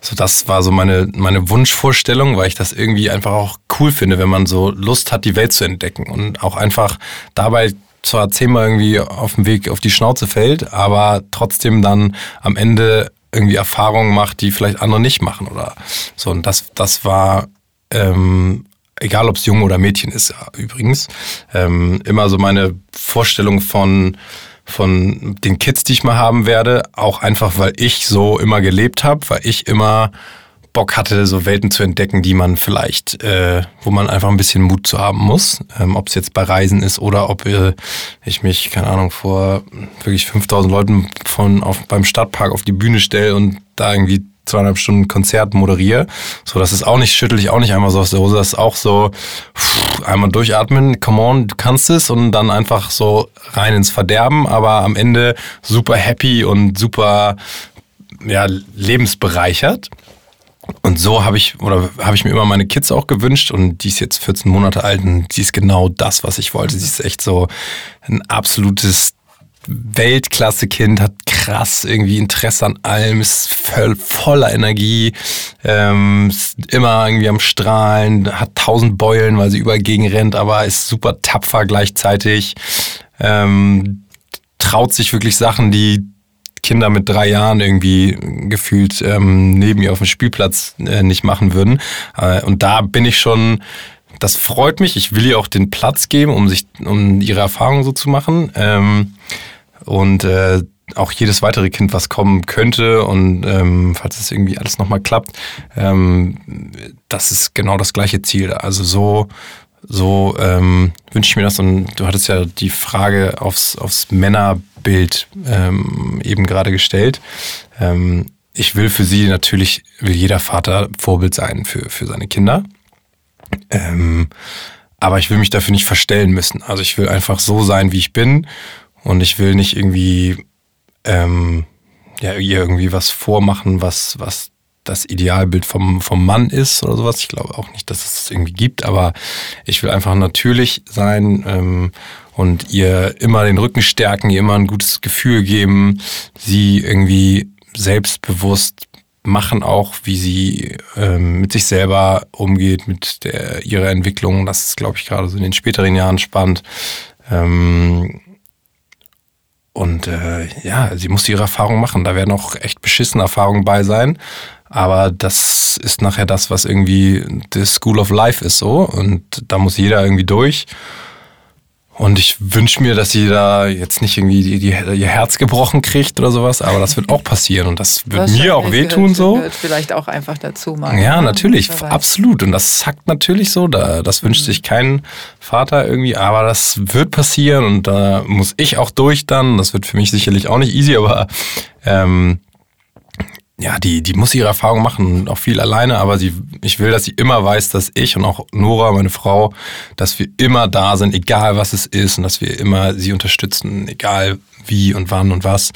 so, das war so meine, meine Wunschvorstellung, weil ich das irgendwie einfach auch cool finde, wenn man so Lust hat, die Welt zu entdecken und auch einfach dabei zwar zehnmal irgendwie auf dem Weg auf die Schnauze fällt, aber trotzdem dann am Ende irgendwie Erfahrungen macht, die vielleicht andere nicht machen oder so. Und das, das war, ähm, egal ob es Junge oder Mädchen ist, übrigens, ähm, immer so meine Vorstellung von von den Kids, die ich mal haben werde, auch einfach, weil ich so immer gelebt habe, weil ich immer Bock hatte, so Welten zu entdecken, die man vielleicht, äh, wo man einfach ein bisschen Mut zu haben muss. Ähm, ob es jetzt bei Reisen ist oder ob äh, ich mich, keine Ahnung, vor wirklich 5000 Leuten von auf, beim Stadtpark auf die Bühne stelle und da irgendwie zweieinhalb Stunden Konzert moderiere. So, das ist auch nicht, schüttel ich auch nicht einmal so aus der Hose. Das ist auch so, pff, einmal durchatmen, come on, du kannst es und dann einfach so rein ins Verderben, aber am Ende super happy und super, ja, lebensbereichert. Und so habe ich, oder habe ich mir immer meine Kids auch gewünscht und die ist jetzt 14 Monate alt und die ist genau das, was ich wollte. Sie ist echt so ein absolutes Weltklasse-Kind, hat krass irgendwie Interesse an allem, ist voll, voller Energie, ähm, ist immer irgendwie am Strahlen, hat tausend Beulen, weil sie überall gegen rennt, aber ist super tapfer gleichzeitig, ähm, traut sich wirklich Sachen, die Kinder mit drei Jahren irgendwie gefühlt ähm, neben ihr auf dem Spielplatz äh, nicht machen würden. Äh, und da bin ich schon, das freut mich. Ich will ihr auch den Platz geben, um sich, um ihre Erfahrungen so zu machen. Ähm, und äh, auch jedes weitere Kind, was kommen könnte und ähm, falls es irgendwie alles nochmal klappt, ähm, das ist genau das gleiche Ziel. Also so, so ähm, wünsche ich mir das. Und du hattest ja die Frage aufs, aufs Männer Bild ähm, eben gerade gestellt. Ähm, ich will für sie natürlich, will jeder Vater Vorbild sein für, für seine Kinder. Ähm, aber ich will mich dafür nicht verstellen müssen. Also ich will einfach so sein, wie ich bin. Und ich will nicht irgendwie, ähm, ja, ihr irgendwie was vormachen, was, was das Idealbild vom, vom Mann ist oder sowas. Ich glaube auch nicht, dass es irgendwie gibt, aber ich will einfach natürlich sein ähm, und ihr immer den Rücken stärken, ihr immer ein gutes Gefühl geben, sie irgendwie selbstbewusst machen auch, wie sie ähm, mit sich selber umgeht, mit der, ihrer Entwicklung. Das ist, glaube ich, gerade so in den späteren Jahren spannend. Ähm, und äh, ja, sie muss ihre Erfahrung machen. Da werden auch echt beschissene Erfahrungen bei sein. Aber das ist nachher das, was irgendwie the School of Life ist so. Und da muss jeder irgendwie durch. Und ich wünsche mir, dass sie da jetzt nicht irgendwie die, die, ihr Herz gebrochen kriegt oder sowas, aber das wird auch passieren und das wird mir auch wehtun gehört, so. Gehört vielleicht auch einfach dazu mal. Ja, natürlich, absolut. Und das zackt natürlich so. Da, das wünscht mhm. sich kein Vater irgendwie, aber das wird passieren und da muss ich auch durch dann. Das wird für mich sicherlich auch nicht easy, aber ähm, ja, die, die muss ihre Erfahrung machen, auch viel alleine, aber sie, ich will, dass sie immer weiß, dass ich und auch Nora, meine Frau, dass wir immer da sind, egal was es ist und dass wir immer sie unterstützen, egal wie und wann und was.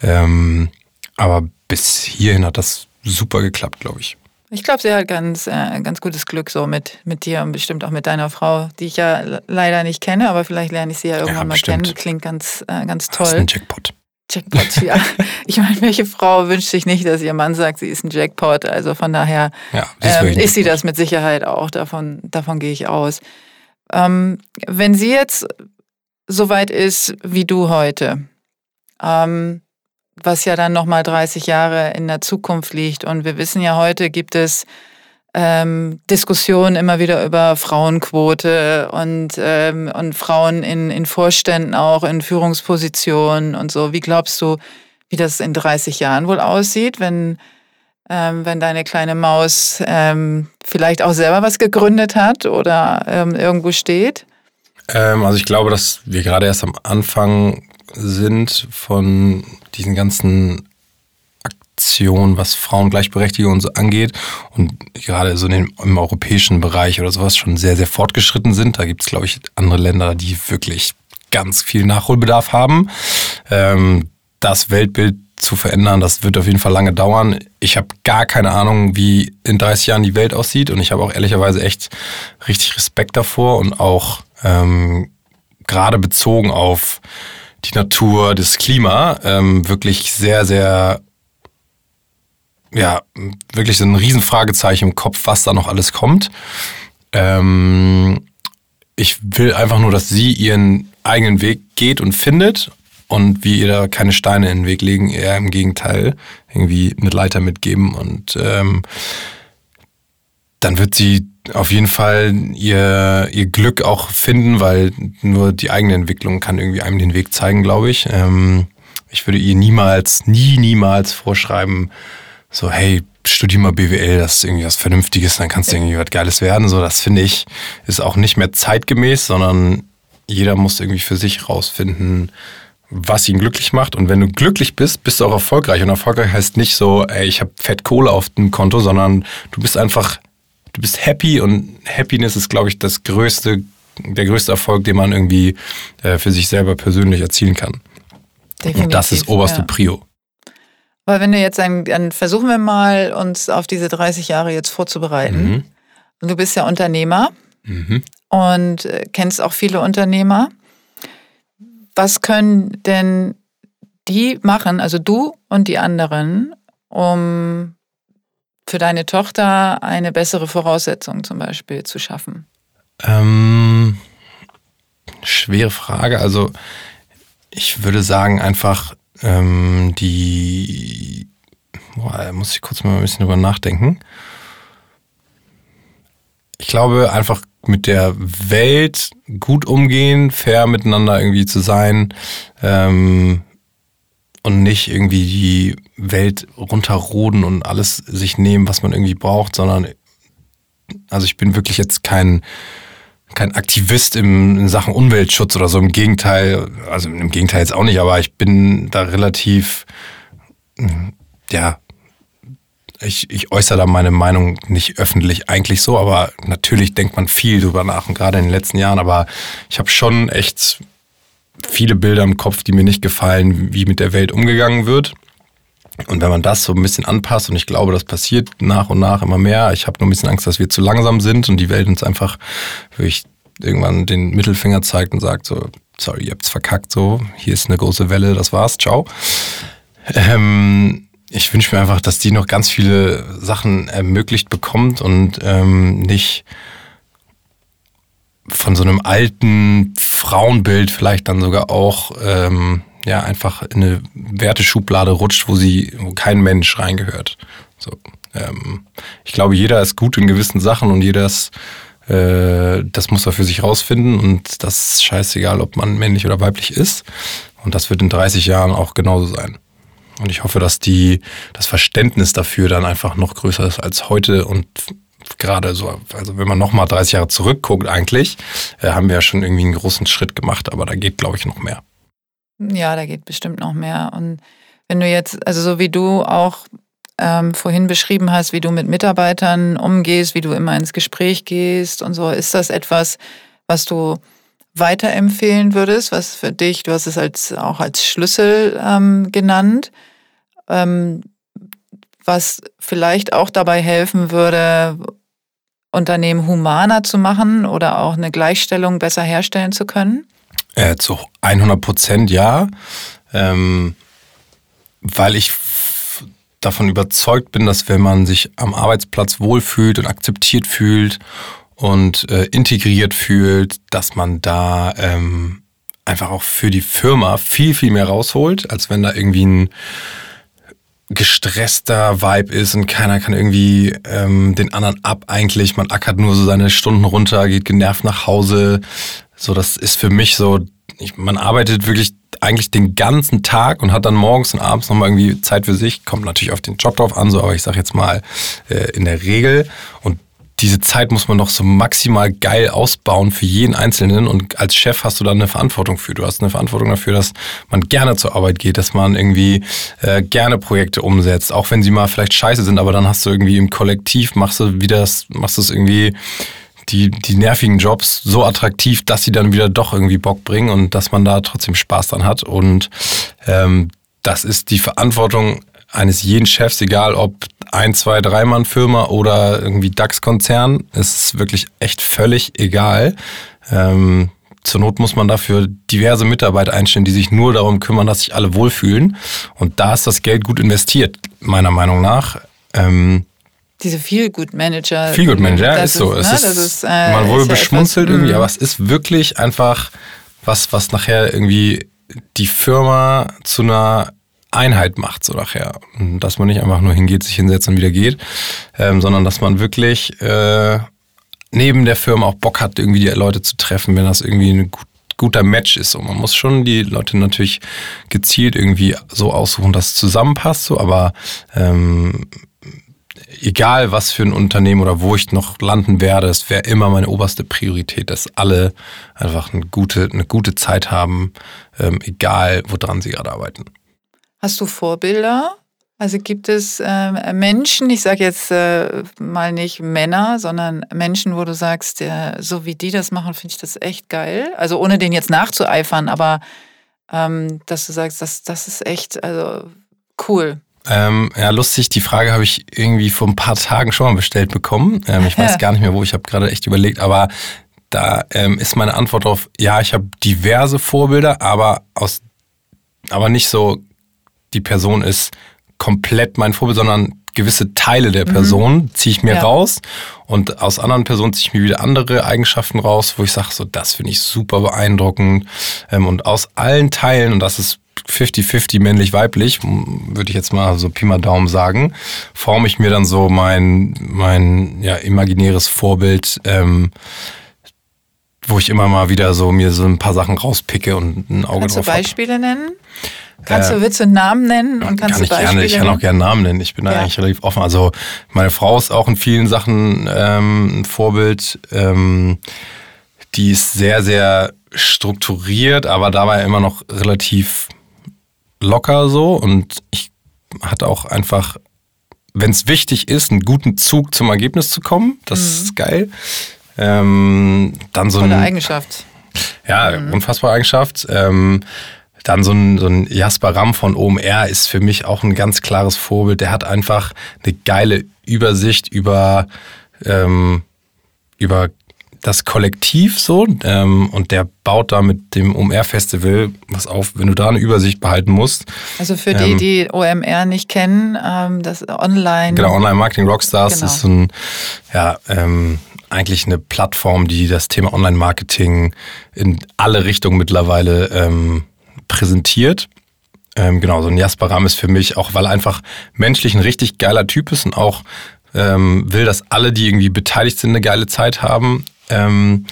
Ähm, aber bis hierhin hat das super geklappt, glaube ich. Ich glaube, sie hat ganz, äh, ganz gutes Glück so mit, mit dir und bestimmt auch mit deiner Frau, die ich ja leider nicht kenne, aber vielleicht lerne ich sie ja irgendwann ja, mal kennen. Klingt ganz, äh, ganz toll. Das ist ein Jackpot. Jackpot, ja. Ich meine, welche Frau wünscht sich nicht, dass ihr Mann sagt, sie ist ein Jackpot? Also von daher ja, ähm, ist sie das mit Sicherheit auch. Davon, davon gehe ich aus. Ähm, wenn sie jetzt so weit ist wie du heute, ähm, was ja dann nochmal 30 Jahre in der Zukunft liegt, und wir wissen ja heute gibt es ähm, Diskussionen immer wieder über Frauenquote und, ähm, und Frauen in, in Vorständen auch, in Führungspositionen und so. Wie glaubst du, wie das in 30 Jahren wohl aussieht, wenn, ähm, wenn deine kleine Maus ähm, vielleicht auch selber was gegründet hat oder ähm, irgendwo steht? Ähm, also ich glaube, dass wir gerade erst am Anfang sind von diesen ganzen Aktion, was Frauengleichberechtigung und so angeht und gerade so in im europäischen Bereich oder sowas schon sehr, sehr fortgeschritten sind. Da gibt es, glaube ich, andere Länder, die wirklich ganz viel Nachholbedarf haben. Ähm, das Weltbild zu verändern, das wird auf jeden Fall lange dauern. Ich habe gar keine Ahnung, wie in 30 Jahren die Welt aussieht und ich habe auch ehrlicherweise echt richtig Respekt davor und auch ähm, gerade bezogen auf die Natur, das Klima, ähm, wirklich sehr, sehr ja, wirklich so ein Riesenfragezeichen im Kopf, was da noch alles kommt. Ähm, ich will einfach nur, dass sie ihren eigenen Weg geht und findet und wir ihr da keine Steine in den Weg legen, eher im Gegenteil irgendwie eine Leiter mitgeben und ähm, dann wird sie auf jeden Fall ihr, ihr Glück auch finden, weil nur die eigene Entwicklung kann irgendwie einem den Weg zeigen, glaube ich. Ähm, ich würde ihr niemals, nie, niemals vorschreiben, so, hey, studier mal BWL, das ist irgendwie was Vernünftiges, dann kannst du irgendwie was Geiles werden. So, das finde ich, ist auch nicht mehr zeitgemäß, sondern jeder muss irgendwie für sich rausfinden, was ihn glücklich macht. Und wenn du glücklich bist, bist du auch erfolgreich. Und erfolgreich heißt nicht so, ey, ich habe fett Kohle auf dem Konto, sondern du bist einfach, du bist happy und Happiness ist, glaube ich, das größte, der größte Erfolg, den man irgendwie äh, für sich selber persönlich erzielen kann. Definitiv, und das ist oberste ja. Prio. Weil wenn du jetzt sagen, dann versuchen wir mal, uns auf diese 30 Jahre jetzt vorzubereiten. Mhm. Und du bist ja Unternehmer mhm. und äh, kennst auch viele Unternehmer. Was können denn die machen, also du und die anderen, um für deine Tochter eine bessere Voraussetzung zum Beispiel zu schaffen? Ähm, schwere Frage. Also ich würde sagen, einfach ähm, die, boah, muss ich kurz mal ein bisschen drüber nachdenken. Ich glaube, einfach mit der Welt gut umgehen, fair miteinander irgendwie zu sein ähm, und nicht irgendwie die Welt runterroden und alles sich nehmen, was man irgendwie braucht, sondern also ich bin wirklich jetzt kein kein Aktivist in Sachen Umweltschutz oder so. Im Gegenteil, also im Gegenteil jetzt auch nicht, aber ich bin da relativ, ja, ich, ich äußere da meine Meinung nicht öffentlich eigentlich so, aber natürlich denkt man viel drüber nach und gerade in den letzten Jahren. Aber ich habe schon echt viele Bilder im Kopf, die mir nicht gefallen, wie mit der Welt umgegangen wird. Und wenn man das so ein bisschen anpasst, und ich glaube, das passiert nach und nach immer mehr, ich habe nur ein bisschen Angst, dass wir zu langsam sind und die Welt uns einfach wirklich irgendwann den Mittelfinger zeigt und sagt so, sorry, ihr habt's verkackt, so, hier ist eine große Welle, das war's, ciao. Ähm, ich wünsche mir einfach, dass die noch ganz viele Sachen ermöglicht bekommt und ähm, nicht von so einem alten Frauenbild vielleicht dann sogar auch ähm, ja einfach in eine Werteschublade rutscht, wo sie, wo kein Mensch reingehört. So, ähm, ich glaube, jeder ist gut in gewissen Sachen und jeder ist, äh, das muss er für sich rausfinden und das ist scheißegal, ob man männlich oder weiblich ist. Und das wird in 30 Jahren auch genauso sein. Und ich hoffe, dass die, das Verständnis dafür dann einfach noch größer ist als heute und gerade so, also wenn man nochmal 30 Jahre zurückguckt eigentlich, äh, haben wir ja schon irgendwie einen großen Schritt gemacht, aber da geht, glaube ich, noch mehr. Ja, da geht bestimmt noch mehr. Und wenn du jetzt, also so wie du auch ähm, vorhin beschrieben hast, wie du mit Mitarbeitern umgehst, wie du immer ins Gespräch gehst und so, ist das etwas, was du weiterempfehlen würdest, was für dich, du hast es als, auch als Schlüssel ähm, genannt, ähm, was vielleicht auch dabei helfen würde, Unternehmen humaner zu machen oder auch eine Gleichstellung besser herstellen zu können? Äh, zu 100 Prozent ja, ähm, weil ich davon überzeugt bin, dass wenn man sich am Arbeitsplatz wohlfühlt und akzeptiert fühlt und äh, integriert fühlt, dass man da ähm, einfach auch für die Firma viel, viel mehr rausholt, als wenn da irgendwie ein gestresster Vibe ist und keiner kann irgendwie ähm, den anderen ab eigentlich. Man ackert nur so seine Stunden runter, geht genervt nach Hause. So, das ist für mich so, ich, man arbeitet wirklich eigentlich den ganzen Tag und hat dann morgens und abends nochmal irgendwie Zeit für sich. Kommt natürlich auf den Job drauf an, so, aber ich sag jetzt mal äh, in der Regel. Und diese Zeit muss man doch so maximal geil ausbauen für jeden Einzelnen und als Chef hast du dann eine Verantwortung für. Du hast eine Verantwortung dafür, dass man gerne zur Arbeit geht, dass man irgendwie äh, gerne Projekte umsetzt, auch wenn sie mal vielleicht scheiße sind, aber dann hast du irgendwie im Kollektiv, machst du wieder machst du es irgendwie die, die nervigen Jobs so attraktiv, dass sie dann wieder doch irgendwie Bock bringen und dass man da trotzdem Spaß dran hat. Und ähm, das ist die Verantwortung eines jeden Chefs, egal ob ein, zwei, drei Mann Firma oder irgendwie DAX-Konzern, ist wirklich echt völlig egal. Ähm, zur Not muss man dafür diverse Mitarbeiter einstellen, die sich nur darum kümmern, dass sich alle wohlfühlen. Und da ist das Geld gut investiert, meiner Meinung nach. Ähm, diese Feel-Good-Manager. Feel-Good-Manager, ist so. Ne? Es ist, ist äh, man wohl beschmunzelt ja irgendwie, mhm. aber es ist wirklich einfach was, was nachher irgendwie die Firma zu einer Einheit macht, so nachher. Dass man nicht einfach nur hingeht, sich hinsetzt und wieder geht, ähm, sondern dass man wirklich äh, neben der Firma auch Bock hat, irgendwie die Leute zu treffen, wenn das irgendwie ein gut, guter Match ist. Und man muss schon die Leute natürlich gezielt irgendwie so aussuchen, dass es zusammenpasst, so, aber ähm, egal was für ein Unternehmen oder wo ich noch landen werde, es wäre immer meine oberste Priorität, dass alle einfach eine gute, eine gute Zeit haben, ähm, egal woran sie gerade arbeiten. Hast du Vorbilder? Also gibt es äh, Menschen, ich sage jetzt äh, mal nicht Männer, sondern Menschen, wo du sagst, ja, so wie die das machen, finde ich das echt geil. Also ohne den jetzt nachzueifern, aber ähm, dass du sagst, das, das ist echt also cool. Ähm, ja, lustig, die Frage habe ich irgendwie vor ein paar Tagen schon mal bestellt bekommen. Ähm, ich weiß ja. gar nicht mehr wo, ich habe gerade echt überlegt, aber da ähm, ist meine Antwort auf, ja, ich habe diverse Vorbilder, aber aus, aber nicht so, die Person ist komplett mein Vorbild, sondern gewisse Teile der mhm. Person mhm. ziehe ich mir ja. raus und aus anderen Personen ziehe ich mir wieder andere Eigenschaften raus, wo ich sage, so das finde ich super beeindruckend ähm, und aus allen Teilen und das ist 50-50 männlich-weiblich, würde ich jetzt mal so Pi mal Daumen sagen, forme ich mir dann so mein, mein ja, imaginäres Vorbild, ähm, wo ich immer mal wieder so mir so ein paar Sachen rauspicke und ein Auge kannst drauf Kannst du Beispiele hab. nennen? Kannst du, willst du Namen nennen und kannst kann du ich Beispiele gerne, Ich kann auch gerne Namen nennen. Ich bin da eigentlich relativ offen. Also meine Frau ist auch in vielen Sachen ähm, ein Vorbild. Ähm, die ist sehr, sehr strukturiert, aber dabei immer noch relativ locker so. Und ich hatte auch einfach, wenn es wichtig ist, einen guten Zug zum Ergebnis zu kommen. Das mhm. ist geil. Ähm, dann so Tolle Eigenschaft. Ja, mhm. unfassbare Eigenschaft. Ähm, dann so ein, so ein Jasper Ramm von OMR ist für mich auch ein ganz klares Vorbild. Der hat einfach eine geile Übersicht über, ähm, über das Kollektiv so ähm, und der baut da mit dem OMR-Festival was auf, wenn du da eine Übersicht behalten musst. Also für die, ähm, die OMR nicht kennen, ähm, das Online. Genau, Online Marketing Rockstars genau. ist ein, ja, ähm, eigentlich eine Plattform, die das Thema Online Marketing in alle Richtungen mittlerweile ähm, präsentiert. Ähm, genau, so ein Jasper Ram ist für mich, auch weil er einfach menschlich ein richtig geiler Typ ist und auch ähm, will, dass alle, die irgendwie beteiligt sind, eine geile Zeit haben. Ähm,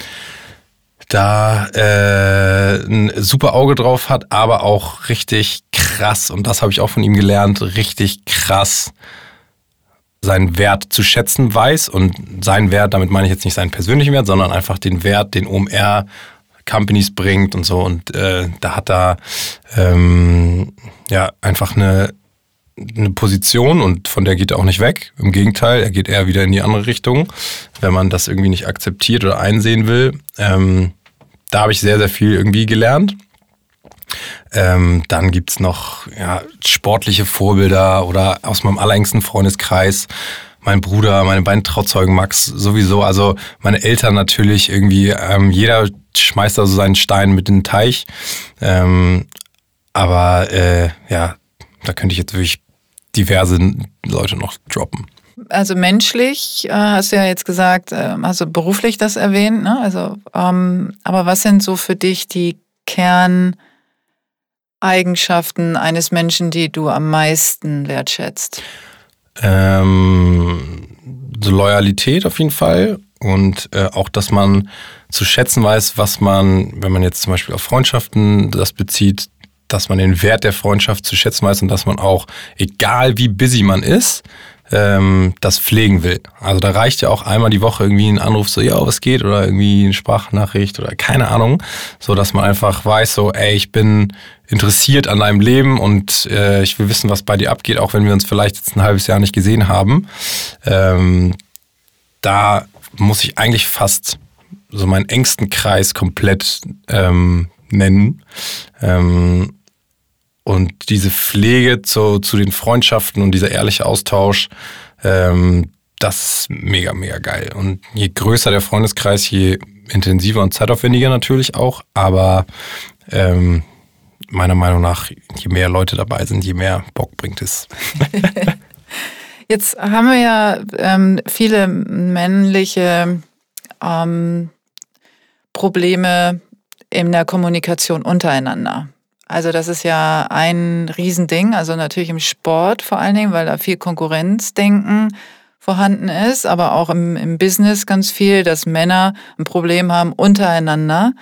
da äh, ein super Auge drauf hat, aber auch richtig krass, und das habe ich auch von ihm gelernt, richtig krass seinen Wert zu schätzen weiß. Und seinen Wert, damit meine ich jetzt nicht seinen persönlichen Wert, sondern einfach den Wert, den OMR Companies bringt und so. Und äh, da hat er ähm, ja einfach eine, eine Position und von der geht er auch nicht weg. Im Gegenteil, er geht eher wieder in die andere Richtung, wenn man das irgendwie nicht akzeptiert oder einsehen will. Ähm, da habe ich sehr, sehr viel irgendwie gelernt. Ähm, dann gibt's noch ja, sportliche Vorbilder oder aus meinem allerengsten Freundeskreis mein Bruder, meine beiden Trauzeugen, Max sowieso, also meine Eltern natürlich irgendwie, ähm, jeder schmeißt da so seinen Stein mit in den Teich. Ähm, aber äh, ja, da könnte ich jetzt wirklich diverse Leute noch droppen. Also menschlich äh, hast du ja jetzt gesagt, äh, also beruflich das erwähnt, ne? Also, ähm, aber was sind so für dich die Kerneigenschaften eines Menschen, die du am meisten wertschätzt? Ähm, so Loyalität auf jeden Fall und äh, auch, dass man zu schätzen weiß, was man, wenn man jetzt zum Beispiel auf Freundschaften das bezieht, dass man den Wert der Freundschaft zu schätzen weiß und dass man auch, egal wie busy man ist, ähm, das pflegen will. Also da reicht ja auch einmal die Woche irgendwie ein Anruf so, ja, was geht oder irgendwie eine Sprachnachricht oder keine Ahnung, so dass man einfach weiß so, ey, ich bin interessiert an deinem Leben und äh, ich will wissen, was bei dir abgeht, auch wenn wir uns vielleicht jetzt ein halbes Jahr nicht gesehen haben. Ähm, da muss ich eigentlich fast so meinen engsten Kreis komplett ähm, nennen. Ähm, und diese Pflege zu, zu den Freundschaften und dieser ehrliche Austausch, ähm, das ist mega, mega geil. Und je größer der Freundeskreis, je intensiver und zeitaufwendiger natürlich auch. Aber ähm, meiner Meinung nach, je mehr Leute dabei sind, je mehr Bock bringt es. Jetzt haben wir ja ähm, viele männliche ähm, Probleme in der Kommunikation untereinander. Also das ist ja ein Riesending, also natürlich im Sport vor allen Dingen, weil da viel Konkurrenzdenken vorhanden ist, aber auch im, im Business ganz viel, dass Männer ein Problem haben untereinander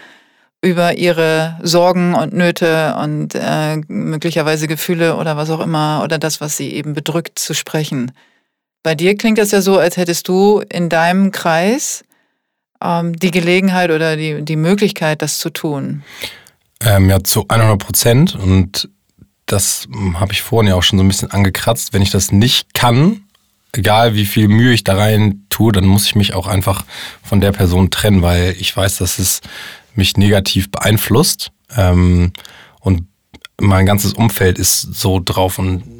über ihre Sorgen und Nöte und äh, möglicherweise Gefühle oder was auch immer oder das, was sie eben bedrückt, zu sprechen. Bei dir klingt das ja so, als hättest du in deinem Kreis ähm, die Gelegenheit oder die, die Möglichkeit, das zu tun. Ähm, ja, zu 100 Prozent. Und das habe ich vorhin ja auch schon so ein bisschen angekratzt. Wenn ich das nicht kann, egal wie viel Mühe ich da rein tue, dann muss ich mich auch einfach von der Person trennen, weil ich weiß, dass es mich negativ beeinflusst. Ähm, und mein ganzes Umfeld ist so drauf und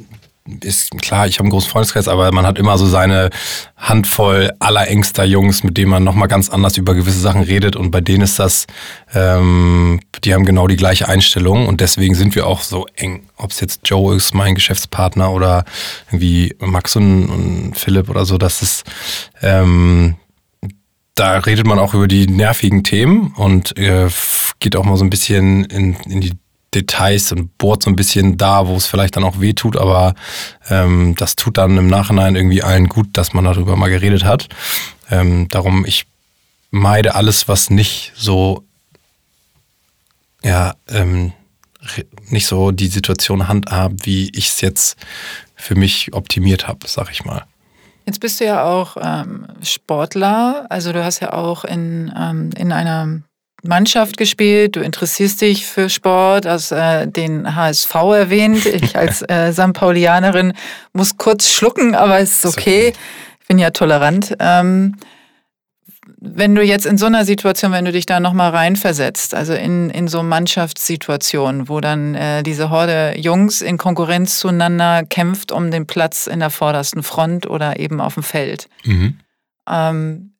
ist klar, ich habe einen großen Freundeskreis, aber man hat immer so seine Handvoll allerengster Jungs, mit denen man nochmal ganz anders über gewisse Sachen redet und bei denen ist das, ähm, die haben genau die gleiche Einstellung und deswegen sind wir auch so eng. Ob es jetzt Joe ist, mein Geschäftspartner oder irgendwie Max und, und Philipp oder so, das ist, ähm, da redet man auch über die nervigen Themen und äh, geht auch mal so ein bisschen in, in die Details und bohrt so ein bisschen da, wo es vielleicht dann auch weh tut, aber ähm, das tut dann im Nachhinein irgendwie allen gut, dass man darüber mal geredet hat. Ähm, darum, ich meide alles, was nicht so, ja, ähm, nicht so die Situation handhabt, wie ich es jetzt für mich optimiert habe, sag ich mal. Jetzt bist du ja auch ähm, Sportler, also du hast ja auch in, ähm, in einer Mannschaft gespielt, du interessierst dich für Sport, hast äh, den HSV erwähnt. Ich als äh, St. Paulianerin muss kurz schlucken, aber es ist okay. Ich bin ja tolerant. Ähm, wenn du jetzt in so einer Situation, wenn du dich da nochmal reinversetzt, also in, in so Mannschaftssituationen, wo dann äh, diese Horde Jungs in Konkurrenz zueinander kämpft um den Platz in der vordersten Front oder eben auf dem Feld. Mhm. Ähm,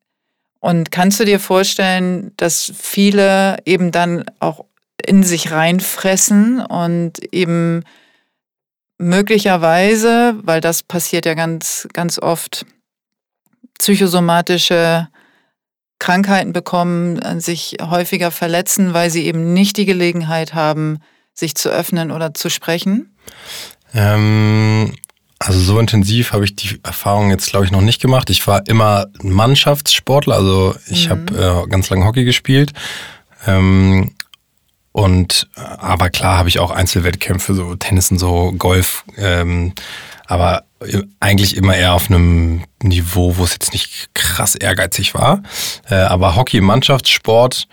und kannst du dir vorstellen, dass viele eben dann auch in sich reinfressen und eben möglicherweise, weil das passiert ja ganz, ganz oft, psychosomatische Krankheiten bekommen, äh, sich häufiger verletzen, weil sie eben nicht die Gelegenheit haben, sich zu öffnen oder zu sprechen? Ähm, also so intensiv habe ich die Erfahrung jetzt, glaube ich, noch nicht gemacht. Ich war immer Mannschaftssportler, also ich mhm. habe äh, ganz lange Hockey gespielt. Ähm, und aber klar habe ich auch Einzelwettkämpfe, so Tennis und so, Golf. Ähm, aber eigentlich immer eher auf einem Niveau, wo es jetzt nicht krass ehrgeizig war. Äh, aber Hockey, Mannschaftssport,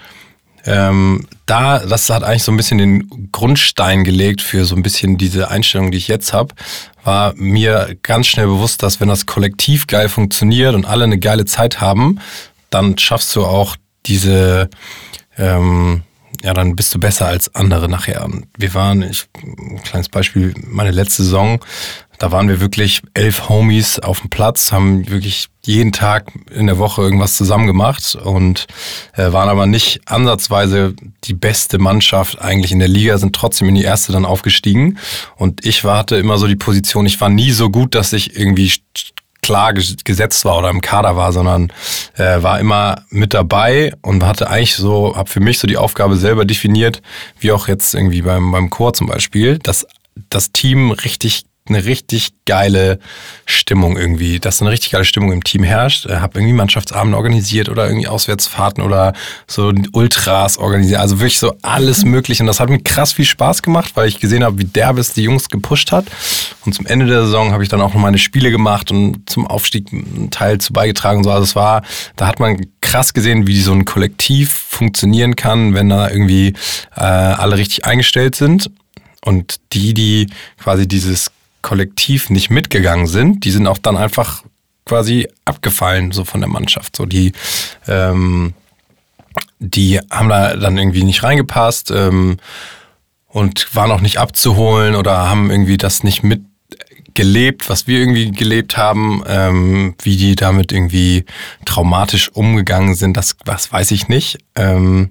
ähm, da, das hat eigentlich so ein bisschen den Grundstein gelegt für so ein bisschen diese Einstellung, die ich jetzt habe, war mir ganz schnell bewusst, dass wenn das Kollektiv geil funktioniert und alle eine geile Zeit haben, dann schaffst du auch diese, ähm, ja, dann bist du besser als andere nachher. Wir waren, ich, ein kleines Beispiel, meine letzte Saison da waren wir wirklich elf Homies auf dem Platz, haben wirklich jeden Tag in der Woche irgendwas zusammen gemacht und äh, waren aber nicht ansatzweise die beste Mannschaft eigentlich in der Liga, sind trotzdem in die erste dann aufgestiegen. Und ich hatte immer so die Position, ich war nie so gut, dass ich irgendwie klar gesetzt war oder im Kader war, sondern äh, war immer mit dabei und hatte eigentlich so, habe für mich so die Aufgabe selber definiert, wie auch jetzt irgendwie beim, beim Chor zum Beispiel, dass das Team richtig eine richtig geile Stimmung irgendwie, dass eine richtig geile Stimmung im Team herrscht. Ich habe irgendwie Mannschaftsabende organisiert oder irgendwie Auswärtsfahrten oder so Ultras organisiert. Also wirklich so alles mögliche. Und das hat mir krass viel Spaß gemacht, weil ich gesehen habe, wie derbes die Jungs gepusht hat. Und zum Ende der Saison habe ich dann auch noch meine Spiele gemacht und zum Aufstieg einen Teil zu beigetragen. So, also es war, da hat man krass gesehen, wie so ein Kollektiv funktionieren kann, wenn da irgendwie äh, alle richtig eingestellt sind. Und die, die quasi dieses Kollektiv nicht mitgegangen sind, die sind auch dann einfach quasi abgefallen, so von der Mannschaft. So die, ähm, die haben da dann irgendwie nicht reingepasst ähm, und waren auch nicht abzuholen oder haben irgendwie das nicht mitgelebt, was wir irgendwie gelebt haben, ähm, wie die damit irgendwie traumatisch umgegangen sind, das, das weiß ich nicht. Ähm,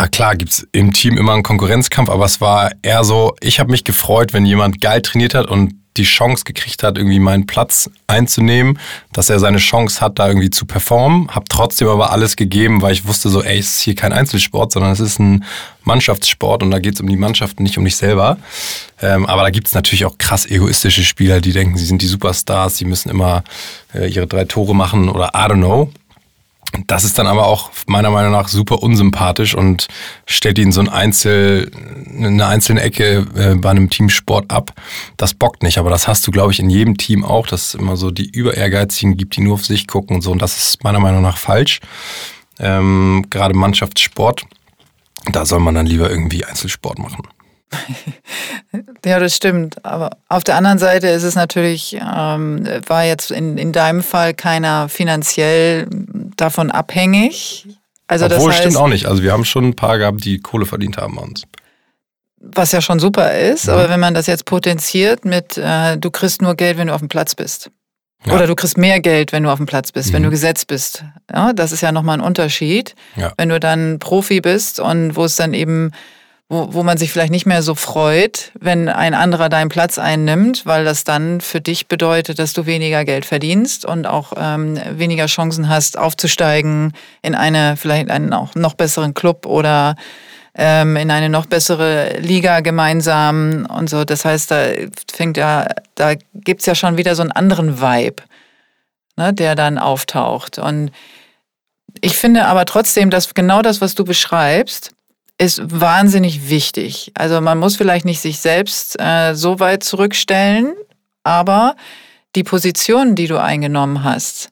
Ah klar, gibt's im Team immer einen Konkurrenzkampf, aber es war eher so, ich habe mich gefreut, wenn jemand geil trainiert hat und die Chance gekriegt hat, irgendwie meinen Platz einzunehmen, dass er seine Chance hat, da irgendwie zu performen. Hab trotzdem aber alles gegeben, weil ich wusste so, ey, es ist hier kein Einzelsport, sondern es ist ein Mannschaftssport und da geht's um die Mannschaft, nicht um dich selber. Ähm, aber da gibt's natürlich auch krass egoistische Spieler, die denken, sie sind die Superstars, sie müssen immer äh, ihre drei Tore machen oder I don't know. Das ist dann aber auch meiner Meinung nach super unsympathisch und stellt ihn so ein Einzel, eine einzelne Ecke äh, bei einem Teamsport ab. Das bockt nicht, aber das hast du, glaube ich, in jedem Team auch, dass es immer so die Überehrgeizigen gibt, die nur auf sich gucken und so. Und das ist meiner Meinung nach falsch. Ähm, gerade Mannschaftssport, da soll man dann lieber irgendwie Einzelsport machen. ja, das stimmt. Aber auf der anderen Seite ist es natürlich, ähm, war jetzt in, in deinem Fall keiner finanziell davon abhängig. Also Obwohl, das heißt, stimmt auch nicht. Also wir haben schon ein paar gehabt, die Kohle verdient haben bei uns. Was ja schon super ist, ja. aber wenn man das jetzt potenziert mit, äh, du kriegst nur Geld, wenn du auf dem Platz bist. Ja. Oder du kriegst mehr Geld, wenn du auf dem Platz bist, mhm. wenn du gesetzt bist. Ja, das ist ja nochmal ein Unterschied. Ja. Wenn du dann Profi bist und wo es dann eben wo, wo man sich vielleicht nicht mehr so freut, wenn ein anderer deinen Platz einnimmt, weil das dann für dich bedeutet, dass du weniger Geld verdienst und auch ähm, weniger Chancen hast, aufzusteigen in eine vielleicht einen auch noch besseren Club oder ähm, in eine noch bessere Liga gemeinsam und so. Das heißt, da fängt ja, da gibt's ja schon wieder so einen anderen Vibe, ne, der dann auftaucht. Und ich finde aber trotzdem, dass genau das, was du beschreibst, ist wahnsinnig wichtig. Also man muss vielleicht nicht sich selbst äh, so weit zurückstellen, aber die Position, die du eingenommen hast,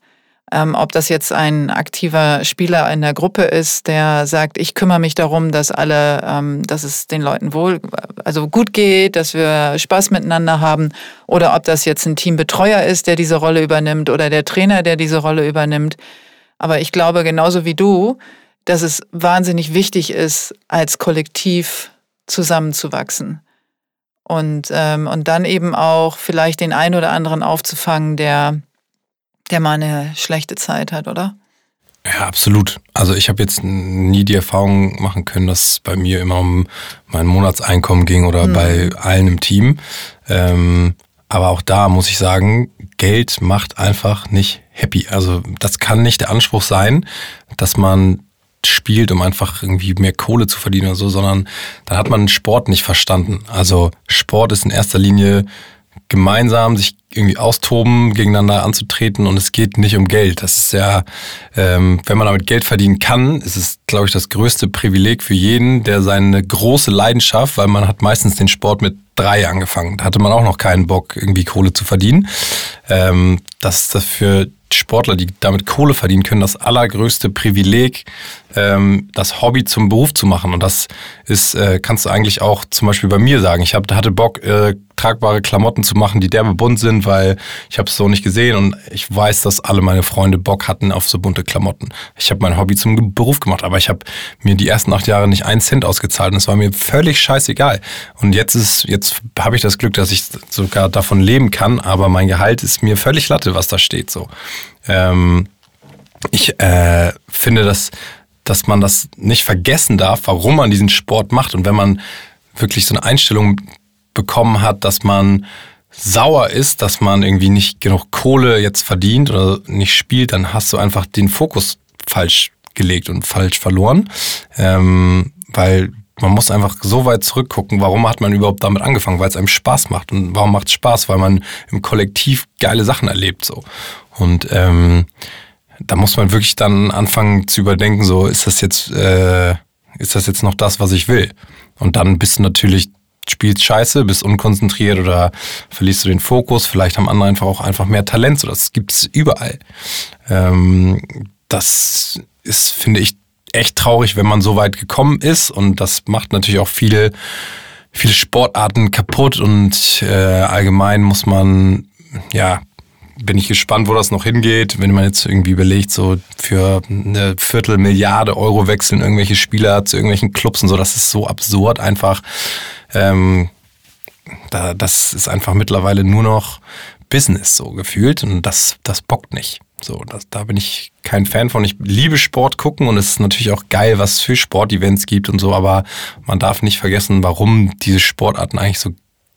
Ähm, ob das jetzt ein aktiver Spieler in der Gruppe ist, der sagt, ich kümmere mich darum, dass alle, ähm, dass es den Leuten wohl, also gut geht, dass wir Spaß miteinander haben, oder ob das jetzt ein Teambetreuer ist, der diese Rolle übernimmt, oder der Trainer, der diese Rolle übernimmt. Aber ich glaube genauso wie du, dass es wahnsinnig wichtig ist, als Kollektiv zusammenzuwachsen. Und, ähm, und dann eben auch vielleicht den einen oder anderen aufzufangen, der, der mal eine schlechte Zeit hat, oder? Ja, absolut. Also ich habe jetzt nie die Erfahrung machen können, dass es bei mir immer um mein Monatseinkommen ging oder hm. bei allen im Team. Ähm, aber auch da muss ich sagen, Geld macht einfach nicht happy. Also das kann nicht der Anspruch sein, dass man spielt, um einfach irgendwie mehr Kohle zu verdienen oder so, sondern dann hat man Sport nicht verstanden. Also Sport ist in erster Linie gemeinsam sich irgendwie austoben, gegeneinander anzutreten und es geht nicht um Geld. Das ist ja, ähm, wenn man damit Geld verdienen kann, ist es, glaube ich, das größte Privileg für jeden, der seine große Leidenschaft, weil man hat meistens den Sport mit drei angefangen. Da hatte man auch noch keinen Bock, irgendwie Kohle zu verdienen. Ähm, das ist das für Sportler, die damit Kohle verdienen können, das allergrößte Privileg, ähm, das Hobby zum Beruf zu machen. Und das ist, äh, kannst du eigentlich auch zum Beispiel bei mir sagen. Ich hab, hatte Bock, äh, tragbare Klamotten zu machen, die derbe bunt sind, weil ich habe es so nicht gesehen und ich weiß, dass alle meine Freunde Bock hatten auf so bunte Klamotten. Ich habe mein Hobby zum Beruf gemacht, aber ich habe mir die ersten acht Jahre nicht einen Cent ausgezahlt und es war mir völlig scheißegal. Und jetzt ist, jetzt habe ich das Glück, dass ich sogar davon leben kann, aber mein Gehalt ist mir völlig latte, was da steht so. Ähm, ich äh, finde, dass, dass man das nicht vergessen darf, warum man diesen Sport macht. Und wenn man wirklich so eine Einstellung bekommen hat, dass man sauer ist, dass man irgendwie nicht genug Kohle jetzt verdient oder nicht spielt, dann hast du einfach den Fokus falsch gelegt und falsch verloren. Ähm, weil man muss einfach so weit zurückgucken, warum hat man überhaupt damit angefangen, weil es einem Spaß macht. Und warum macht es Spaß? Weil man im Kollektiv geile Sachen erlebt. so. Und ähm, da muss man wirklich dann anfangen zu überdenken, so ist das jetzt, äh, ist das jetzt noch das, was ich will? Und dann bist du natürlich, spielst scheiße, bist unkonzentriert oder verlierst du den Fokus. Vielleicht haben andere einfach auch einfach mehr Talent. So, das gibt's überall. Ähm, das ist, finde ich, echt traurig, wenn man so weit gekommen ist. Und das macht natürlich auch viele, viele Sportarten kaputt. Und äh, allgemein muss man, ja, bin ich gespannt, wo das noch hingeht. Wenn man jetzt irgendwie überlegt, so für eine Viertelmilliarde Euro wechseln irgendwelche Spieler zu irgendwelchen Clubs und so, das ist so absurd einfach. Ähm, da, das ist einfach mittlerweile nur noch Business so gefühlt und das, das bockt nicht. So, das, da bin ich kein Fan von. Ich liebe Sport gucken und es ist natürlich auch geil, was es für Sportevents gibt und so, aber man darf nicht vergessen, warum diese Sportarten eigentlich so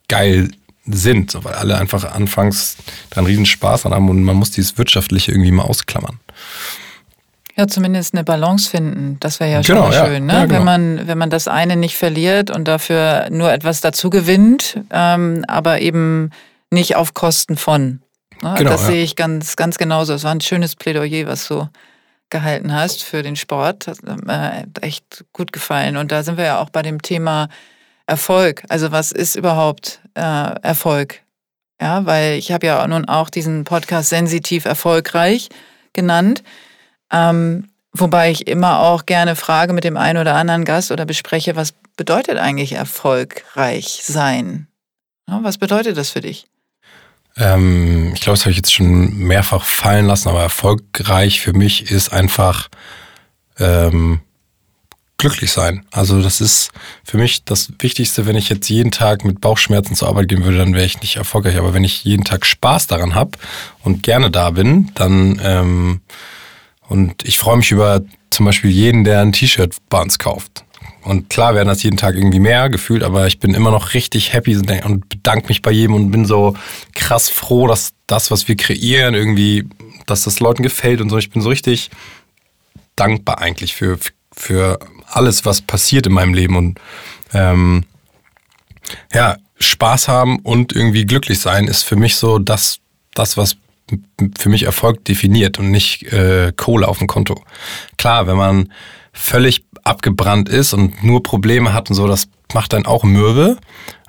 geil sind, so, weil alle einfach anfangs dann riesen Spaß haben und man muss dieses Wirtschaftliche irgendwie mal ausklammern. Ja, zumindest eine Balance finden. Das wäre ja schon genau, schön, ne? Ja, genau. wenn, man, wenn man das eine nicht verliert und dafür nur etwas dazu gewinnt, ähm, aber eben nicht auf Kosten von. Ne? Genau, das ja. sehe ich ganz, ganz genauso. Es war ein schönes Plädoyer, was du gehalten hast für den Sport. Hat mir echt gut gefallen. Und da sind wir ja auch bei dem Thema Erfolg. Also was ist überhaupt äh, Erfolg? Ja, weil ich habe ja nun auch diesen Podcast sensitiv erfolgreich genannt. Ähm, wobei ich immer auch gerne frage mit dem einen oder anderen Gast oder bespreche, was bedeutet eigentlich erfolgreich sein? Ja, was bedeutet das für dich? Ähm, ich glaube, das habe ich jetzt schon mehrfach fallen lassen, aber erfolgreich für mich ist einfach ähm, glücklich sein. Also das ist für mich das Wichtigste, wenn ich jetzt jeden Tag mit Bauchschmerzen zur Arbeit gehen würde, dann wäre ich nicht erfolgreich. Aber wenn ich jeden Tag Spaß daran habe und gerne da bin, dann ähm, und ich freue mich über zum Beispiel jeden, der ein T-Shirt bei uns kauft. Und klar werden das jeden Tag irgendwie mehr gefühlt, aber ich bin immer noch richtig happy und bedanke mich bei jedem und bin so krass froh, dass das, was wir kreieren, irgendwie, dass das Leuten gefällt und so. Ich bin so richtig dankbar eigentlich für, für alles, was passiert in meinem Leben und ähm, ja, Spaß haben und irgendwie glücklich sein ist für mich so das, das was für mich Erfolg definiert und nicht äh, Kohle auf dem Konto. Klar, wenn man völlig abgebrannt ist und nur Probleme hat und so, das macht dann auch mürbe.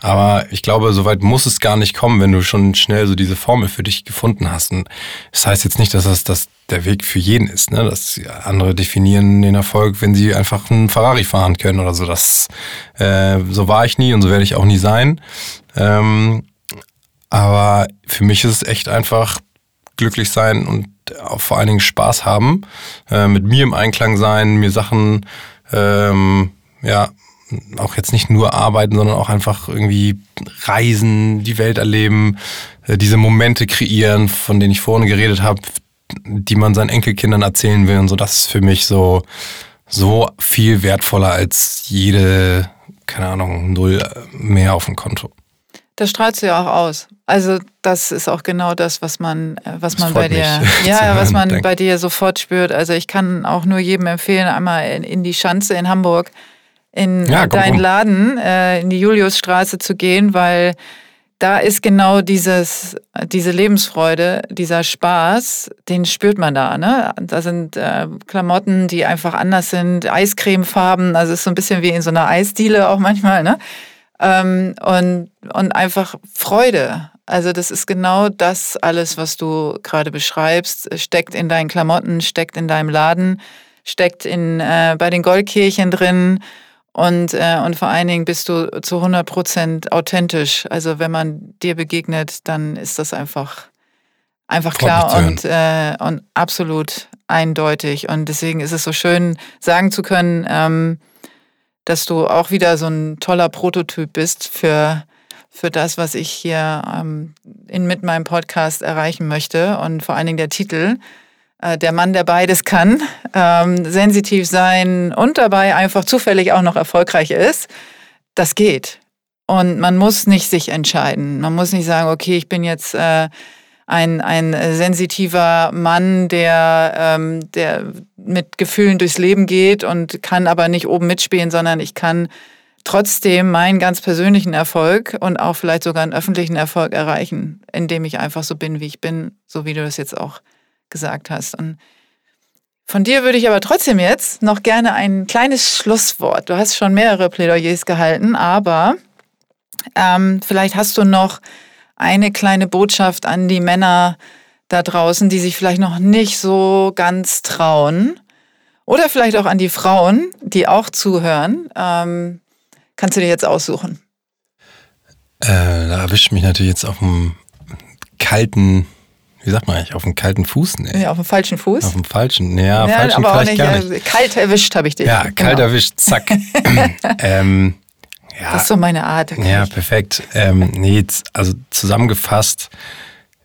Aber ich glaube, soweit muss es gar nicht kommen, wenn du schon schnell so diese Formel für dich gefunden hast. Und das heißt jetzt nicht, dass das, das der Weg für jeden ist. Ne? Das andere definieren den Erfolg, wenn sie einfach einen Ferrari fahren können oder so. Das äh, so war ich nie und so werde ich auch nie sein. Ähm, aber für mich ist es echt einfach glücklich sein und auch vor allen Dingen Spaß haben, äh, mit mir im Einklang sein, mir Sachen ähm, ja auch jetzt nicht nur arbeiten, sondern auch einfach irgendwie reisen, die Welt erleben, äh, diese Momente kreieren, von denen ich vorhin geredet habe, die man seinen Enkelkindern erzählen will und so. Das ist für mich so, so viel wertvoller als jede, keine Ahnung, Null mehr auf dem Konto. Das strahlst du ja auch aus. Also das ist auch genau das, was man, äh, was man bei dir, ja, was man denke. bei dir sofort spürt. Also ich kann auch nur jedem empfehlen, einmal in, in die Schanze in Hamburg in ja, deinen. Laden, äh, in die Juliusstraße zu gehen, weil da ist genau dieses, diese Lebensfreude, dieser Spaß, den spürt man da. Ne? Da sind äh, Klamotten, die einfach anders sind, Eiscremefarben, also ist so ein bisschen wie in so einer Eisdiele auch manchmal. Ne? Ähm, und, und einfach Freude. Also das ist genau das alles, was du gerade beschreibst, steckt in deinen Klamotten, steckt in deinem Laden, steckt in, äh, bei den Goldkirchen drin. Und, äh, und vor allen Dingen bist du zu 100 Prozent authentisch. Also wenn man dir begegnet, dann ist das einfach, einfach klar und, äh, und absolut eindeutig. Und deswegen ist es so schön, sagen zu können, ähm, dass du auch wieder so ein toller Prototyp bist für, für das, was ich hier ähm, in, mit meinem Podcast erreichen möchte. Und vor allen Dingen der Titel der Mann, der beides kann, ähm, sensitiv sein und dabei einfach zufällig auch noch erfolgreich ist, das geht. Und man muss nicht sich entscheiden. Man muss nicht sagen, okay, ich bin jetzt äh, ein, ein sensitiver Mann, der, ähm, der mit Gefühlen durchs Leben geht und kann aber nicht oben mitspielen, sondern ich kann trotzdem meinen ganz persönlichen Erfolg und auch vielleicht sogar einen öffentlichen Erfolg erreichen, indem ich einfach so bin, wie ich bin, so wie du das jetzt auch gesagt hast. Und von dir würde ich aber trotzdem jetzt noch gerne ein kleines Schlusswort. Du hast schon mehrere Plädoyers gehalten, aber ähm, vielleicht hast du noch eine kleine Botschaft an die Männer da draußen, die sich vielleicht noch nicht so ganz trauen. Oder vielleicht auch an die Frauen, die auch zuhören. Ähm, kannst du dir jetzt aussuchen? Äh, da erwischt mich natürlich jetzt auf dem kalten wie sagt man eigentlich, auf dem kalten Fuß? Nee. Ja, auf dem falschen Fuß. Auf dem falschen, ja, ja falschen aber vielleicht auch nicht, gar nicht. Kalt erwischt habe ich dich. Ja, kalt genau. erwischt, zack. ähm, ja, das ist so meine Art. Ja, perfekt. Ähm, nee, also zusammengefasst,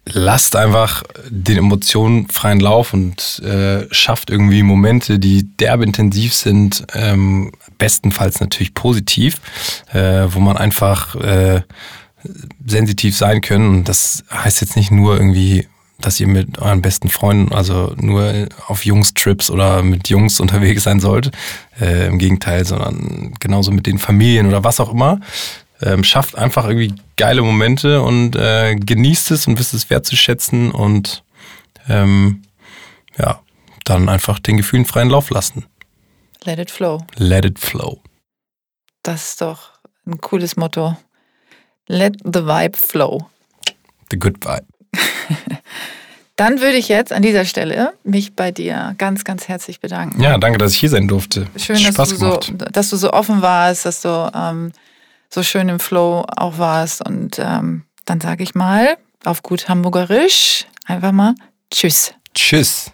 lasst einfach den Emotionen freien Lauf und äh, schafft irgendwie Momente, die derbe intensiv sind, ähm, bestenfalls natürlich positiv, äh, wo man einfach äh, sensitiv sein können. Und das heißt jetzt nicht nur irgendwie dass ihr mit euren besten Freunden, also nur auf Jungs-Trips oder mit Jungs unterwegs sein sollt. Äh, Im Gegenteil, sondern genauso mit den Familien oder was auch immer. Ähm, schafft einfach irgendwie geile Momente und äh, genießt es und wisst es wertzuschätzen und ähm, ja, dann einfach den Gefühlen freien Lauf lassen. Let it flow. Let it flow. Das ist doch ein cooles Motto. Let the vibe flow. The good vibe. Dann würde ich jetzt an dieser Stelle mich bei dir ganz, ganz herzlich bedanken. Ja, danke, dass ich hier sein durfte. Schön, dass, du so, dass du so offen warst, dass du ähm, so schön im Flow auch warst. Und ähm, dann sage ich mal auf gut Hamburgerisch einfach mal Tschüss. Tschüss.